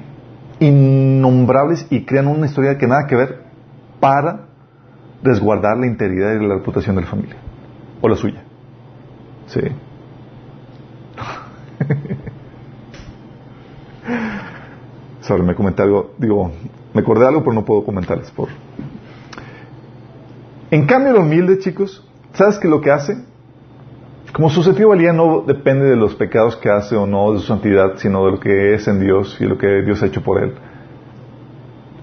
innombrables y crean una historia que nada que ver para resguardar la integridad y la reputación de la familia o la suya. Sí. Sorry, me comenté algo, digo, me acordé algo, pero no puedo comentarles por en cambio, el humilde, chicos, ¿sabes qué lo que hace? Como su sentido no depende de los pecados que hace o no, de su santidad, sino de lo que es en Dios y lo que Dios ha hecho por él.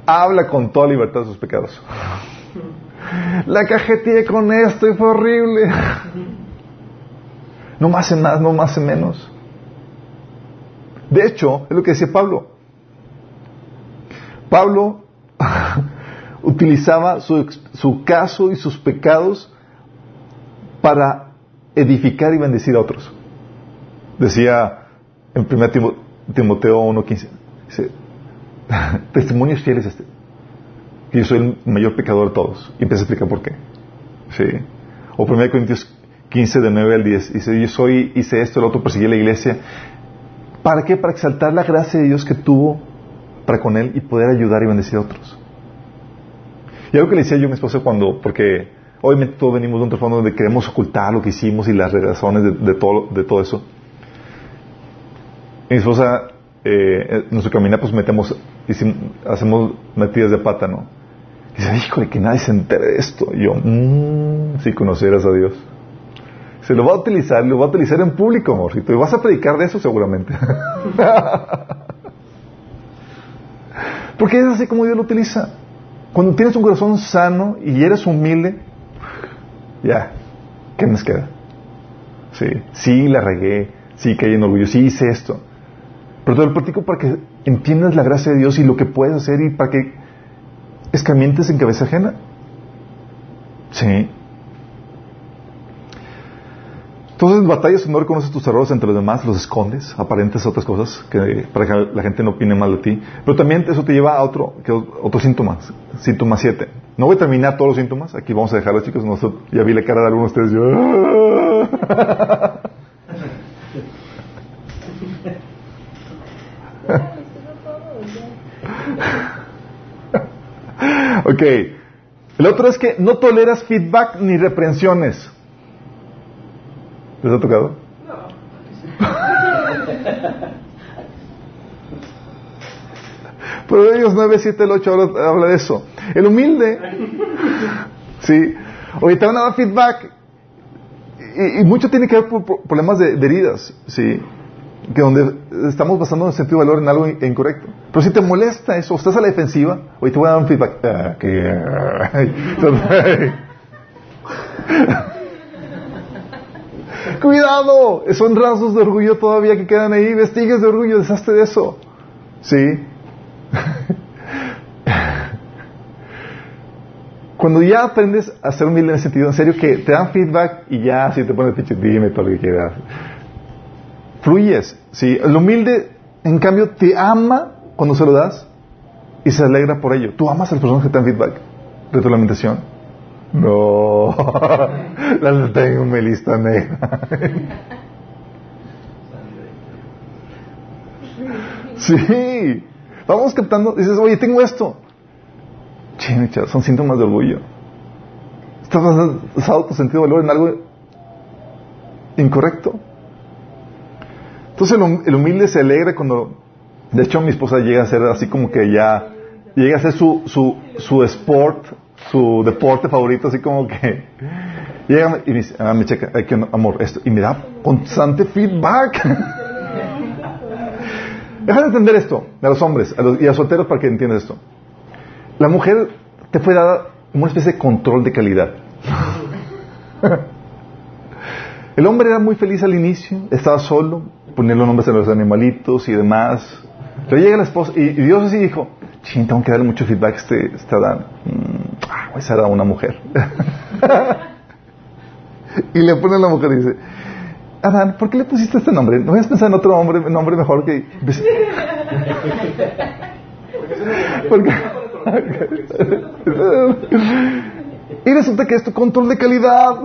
Habla con toda libertad de sus pecados. La cajeteé con esto y fue horrible. No más hace más, no más hace menos. De hecho, es lo que decía Pablo. Pablo utilizaba su, caso y sus pecados para edificar y bendecir a otros. Decía en 1 Timoteo 1.15, dice, testimonios fieles este, que yo soy el mayor pecador de todos. Y empieza a explicar por qué. Sí. O 1 Corintios 15, de 9 al 10, dice, yo soy, hice esto, el otro, perseguí la iglesia. ¿Para qué? Para exaltar la gracia de Dios que tuvo para con él y poder ayudar y bendecir a otros. Y algo que le decía yo a mi esposa cuando, porque obviamente todos venimos de un trasfondo donde queremos ocultar lo que hicimos y las razones de, todo, de todo eso. Mi esposa, eh, en nuestro caminar, pues metemos, hacemos metidas de pata, ¿no? Y dice, híjole, que nadie se entere de esto. Y yo, mmm, si conoceras a Dios. Se lo va a utilizar, lo va a utilizar en público, amorcito. Y vas a predicar de eso seguramente. Porque es así como Dios lo utiliza. Cuando tienes un corazón sano y eres humilde, ya, ¿qué nos queda? Sí, sí la regué, sí caí en orgullo, sí hice esto. Pero todo el práctico para que entiendas la gracia de Dios y lo que puedes hacer y para que escamientes en cabeza ajena. Sí. Entonces, batallas no reconoces tus errores entre los demás, los escondes, aparentes otras cosas que para que la gente no opine mal de ti. Pero también eso te lleva a otro, que otro síntoma, síntoma 7. No voy a terminar todos los síntomas, aquí vamos a dejarlos, chicos. Nosotros, ya vi la cara de algunos de ustedes. Yo... ok. El otro es que no toleras feedback ni reprensiones. ¿Les ha tocado? ellos 9, 7, el 8 habla, habla, de eso. El humilde, sí, oye, te van a dar feedback y, mucho tiene que ver por, problemas de, heridas, sí, que donde estamos basando el sentido de valor en algo incorrecto. Pero si te molesta eso, estás a la defensiva, oye, te voy a dar un feedback. Cuidado, son rasgos de orgullo todavía que quedan ahí, vestigios de orgullo, deshazte de eso. ¿Sí? Cuando ya aprendes a ser humilde en ese sentido, en serio, que te dan feedback y ya así te pones pinche, dime todo lo que quieras. Fluyes, ¿sí? El humilde, en cambio, te ama cuando se lo das y se alegra por ello. ¿Tú amas a las personas que te dan feedback? ¿Retroalimentación? No, las tengo en mi lista negra. sí, vamos captando, dices, oye, tengo esto son síntomas de orgullo. Estás basando tu sentido de valor en algo incorrecto. Entonces el, humilde se alegra cuando, de hecho mi esposa llega a ser así como que ya, llega a ser su, su, su sport, su deporte favorito, así como que llega y me dice, ah, me checa, hay que, amor, esto, y me da constante feedback. Deja de entender esto a los hombres a los, y a los solteros para que entiendan esto. La mujer te fue dada una especie de control de calidad. El hombre era muy feliz al inicio, estaba solo, ponía los nombres a los animalitos y demás. Pero llega la esposa y, Dios así dijo, ching, tengo que darle mucho feedback este, este Adán. Mm, esa era una mujer. y le pone a la mujer y dice, Adán, ¿por qué le pusiste este nombre? ¿No habías pensado en otro nombre, nombre mejor que... Porque y resulta que es tu control de calidad.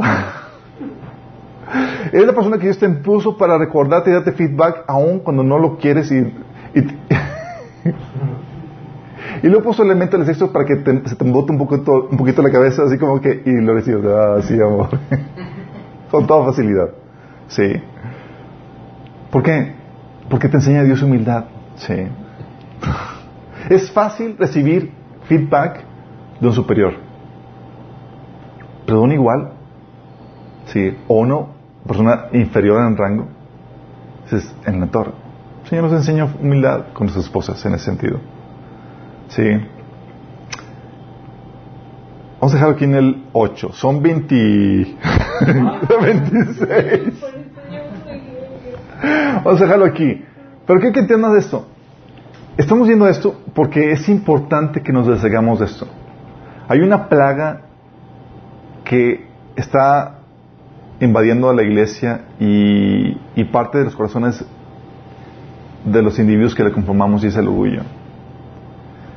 Es la persona que Dios te impuso para recordarte y darte feedback aún cuando no lo quieres y, y luego puso elementos del sexo para que se te embote un poquito, un poquito la cabeza, así como que, y lo decías, ah, sí, amor. Con toda facilidad. Sí. ¿Por qué? Porque te enseña Dios humildad. Sí. Es fácil recibir feedback de un superior. Pero igual, sí, o una persona inferior en rango, es en la torre. El Señor nos enseña humildad con sus esposas en ese sentido. Sí. Vamos a dejarlo aquí en el 8. Son 20... 26. Vamos a dejarlo aquí. Pero quiero que entiendas esto. Estamos viendo esto porque es importante que nos deshagamos de esto. Hay una plaga que está invadiendo a la iglesia y, parte de los corazones de los individuos que le conformamos y es el orgullo.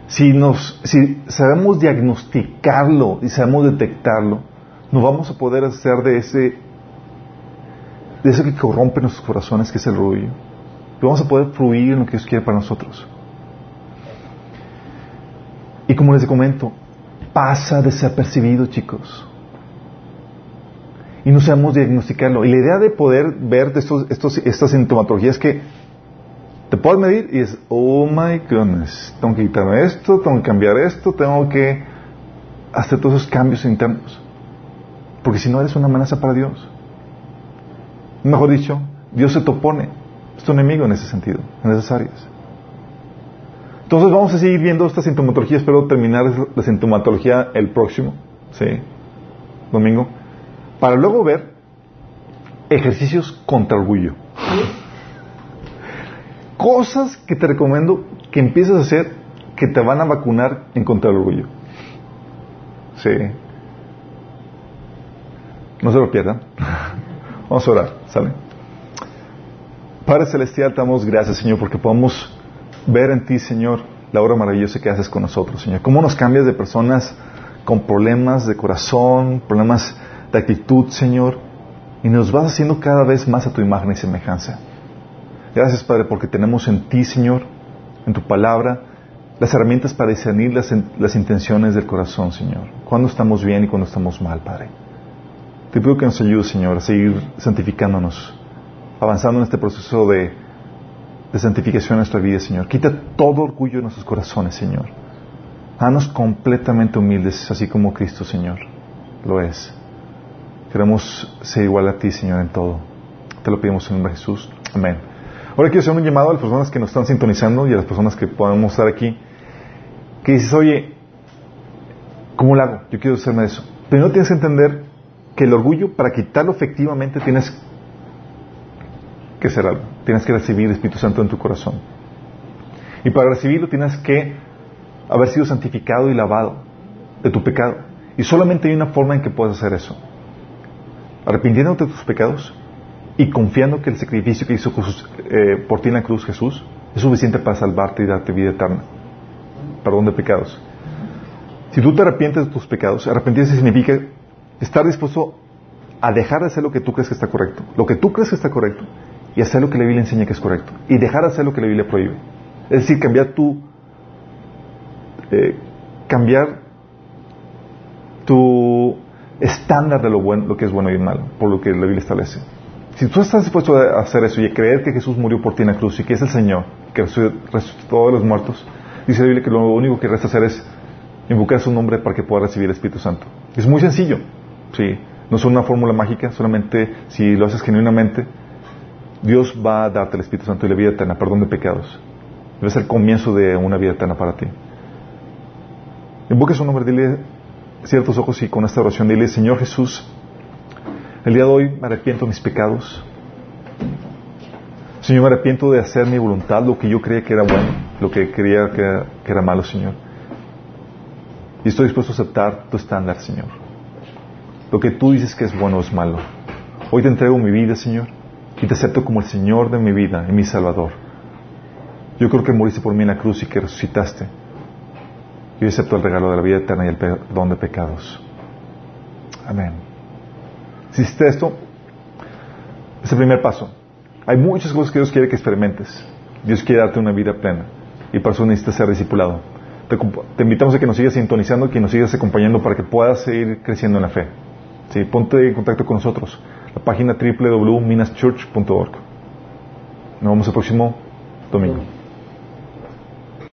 Si, nos, si sabemos diagnosticarlo y sabemos detectarlo, nos vamos a poder hacer de ese, de eso que corrompe nuestros corazones, que es el orgullo. Y vamos a poder fluir en lo que Dios quiere para nosotros. Y como les comento, pasa desapercibido, chicos. Y no sabemos diagnosticarlo. Y la idea de poder ver estos, estos, estas sintomatologías que te puedes medir y es, oh my goodness, tengo que quitarme esto, tengo que cambiar esto, tengo que hacer todos esos cambios internos. Porque si no eres una amenaza para Dios. Mejor dicho, Dios se te opone. Es tu enemigo en ese sentido, en esas áreas. Entonces vamos a seguir viendo esta sintomatología, espero terminar la sintomatología el próximo, ¿sí? Domingo, para luego ver ejercicios contra orgullo. Cosas que te recomiendo que empieces a hacer que te van a vacunar en contra del orgullo. Sí. No se lo pierdan. Vamos a orar, ¿sale? Padre Celestial, te damos gracias, Señor, porque podemos ver en ti, Señor, la obra maravillosa que haces con nosotros, Señor. Cómo nos cambias de personas con problemas de corazón, problemas de actitud, Señor, y nos vas haciendo cada vez más a tu imagen y semejanza. Gracias, Padre, porque tenemos en ti, Señor, en tu palabra, las herramientas para discernir las, las intenciones del corazón, Señor. Cuando estamos bien y cuando estamos mal, Padre. Te pido que nos ayudes, Señor, a seguir santificándonos, avanzando en este proceso de, de santificación en nuestra vida, Señor. Quita todo orgullo de nuestros corazones, Señor. Haznos completamente humildes, así como Cristo, Señor, lo es. Queremos ser igual a ti, Señor, en todo. Te lo pedimos en el nombre de Jesús. Amén. Ahora quiero hacer un llamado a las personas que nos están sintonizando y a las personas que podemos estar aquí. Que dices, oye, ¿cómo lo hago? Yo quiero hacerme eso. Primero tienes que entender que el orgullo, para quitarlo efectivamente, tienes que hacer algo. Tienes que recibir el Espíritu Santo en tu corazón. Y para recibirlo tienes que haber sido santificado y lavado de tu pecado. Y solamente hay una forma en que puedes hacer eso. Arrepintiéndote de tus pecados y confiando que el sacrificio que hizo eh, por ti en la cruz Jesús es suficiente para salvarte y darte vida eterna. Perdón de pecados. Si tú te arrepientes de tus pecados, arrepentirse significa estar dispuesto a dejar de hacer lo que tú crees que está correcto, lo que tú crees que está correcto, y hacer lo que la Biblia enseña que es correcto, y dejar de hacer lo que la Biblia prohíbe. Es decir, cambiar tu eh, cambiar tu estándar de lo bueno, lo que es bueno y malo, por lo que la Biblia establece. Si tú estás dispuesto a hacer eso y a creer que Jesús murió por ti en la cruz y que es el Señor, que resucitó de los muertos, dice la Biblia que lo único que resta hacer es invocar su nombre para que pueda recibir el Espíritu Santo. Es muy sencillo, sí. No es una fórmula mágica, solamente si lo haces genuinamente, Dios va a darte el Espíritu Santo y la vida eterna, perdón de pecados. Debe ser el comienzo de una vida eterna para ti. Invoque su nombre, dile ciertos ojos y con esta oración dile, Señor Jesús, el día de hoy me arrepiento de mis pecados. Señor, me arrepiento de hacer mi voluntad, lo que yo creía que era bueno, lo que creía que, que era malo, Señor. Y estoy dispuesto a aceptar tu estándar, Señor. Lo que tú dices que es bueno es malo. Hoy te entrego mi vida, Señor, y te acepto como el Señor de mi vida y mi Salvador. Yo creo que moriste por mí en la cruz y que resucitaste. Yo acepto el regalo de la vida eterna y el perdón de pecados. Amén. Si hiciste esto, es el primer paso. Hay muchas cosas que Dios quiere que experimentes. Dios quiere darte una vida plena. Y para eso necesitas ser discipulado. Te, invitamos a que nos sigas sintonizando, que nos sigas acompañando para que puedas seguir creciendo en la fe. ¿Sí? Ponte en contacto con nosotros. La página www.minaschurch.org. Nos vemos el próximo domingo.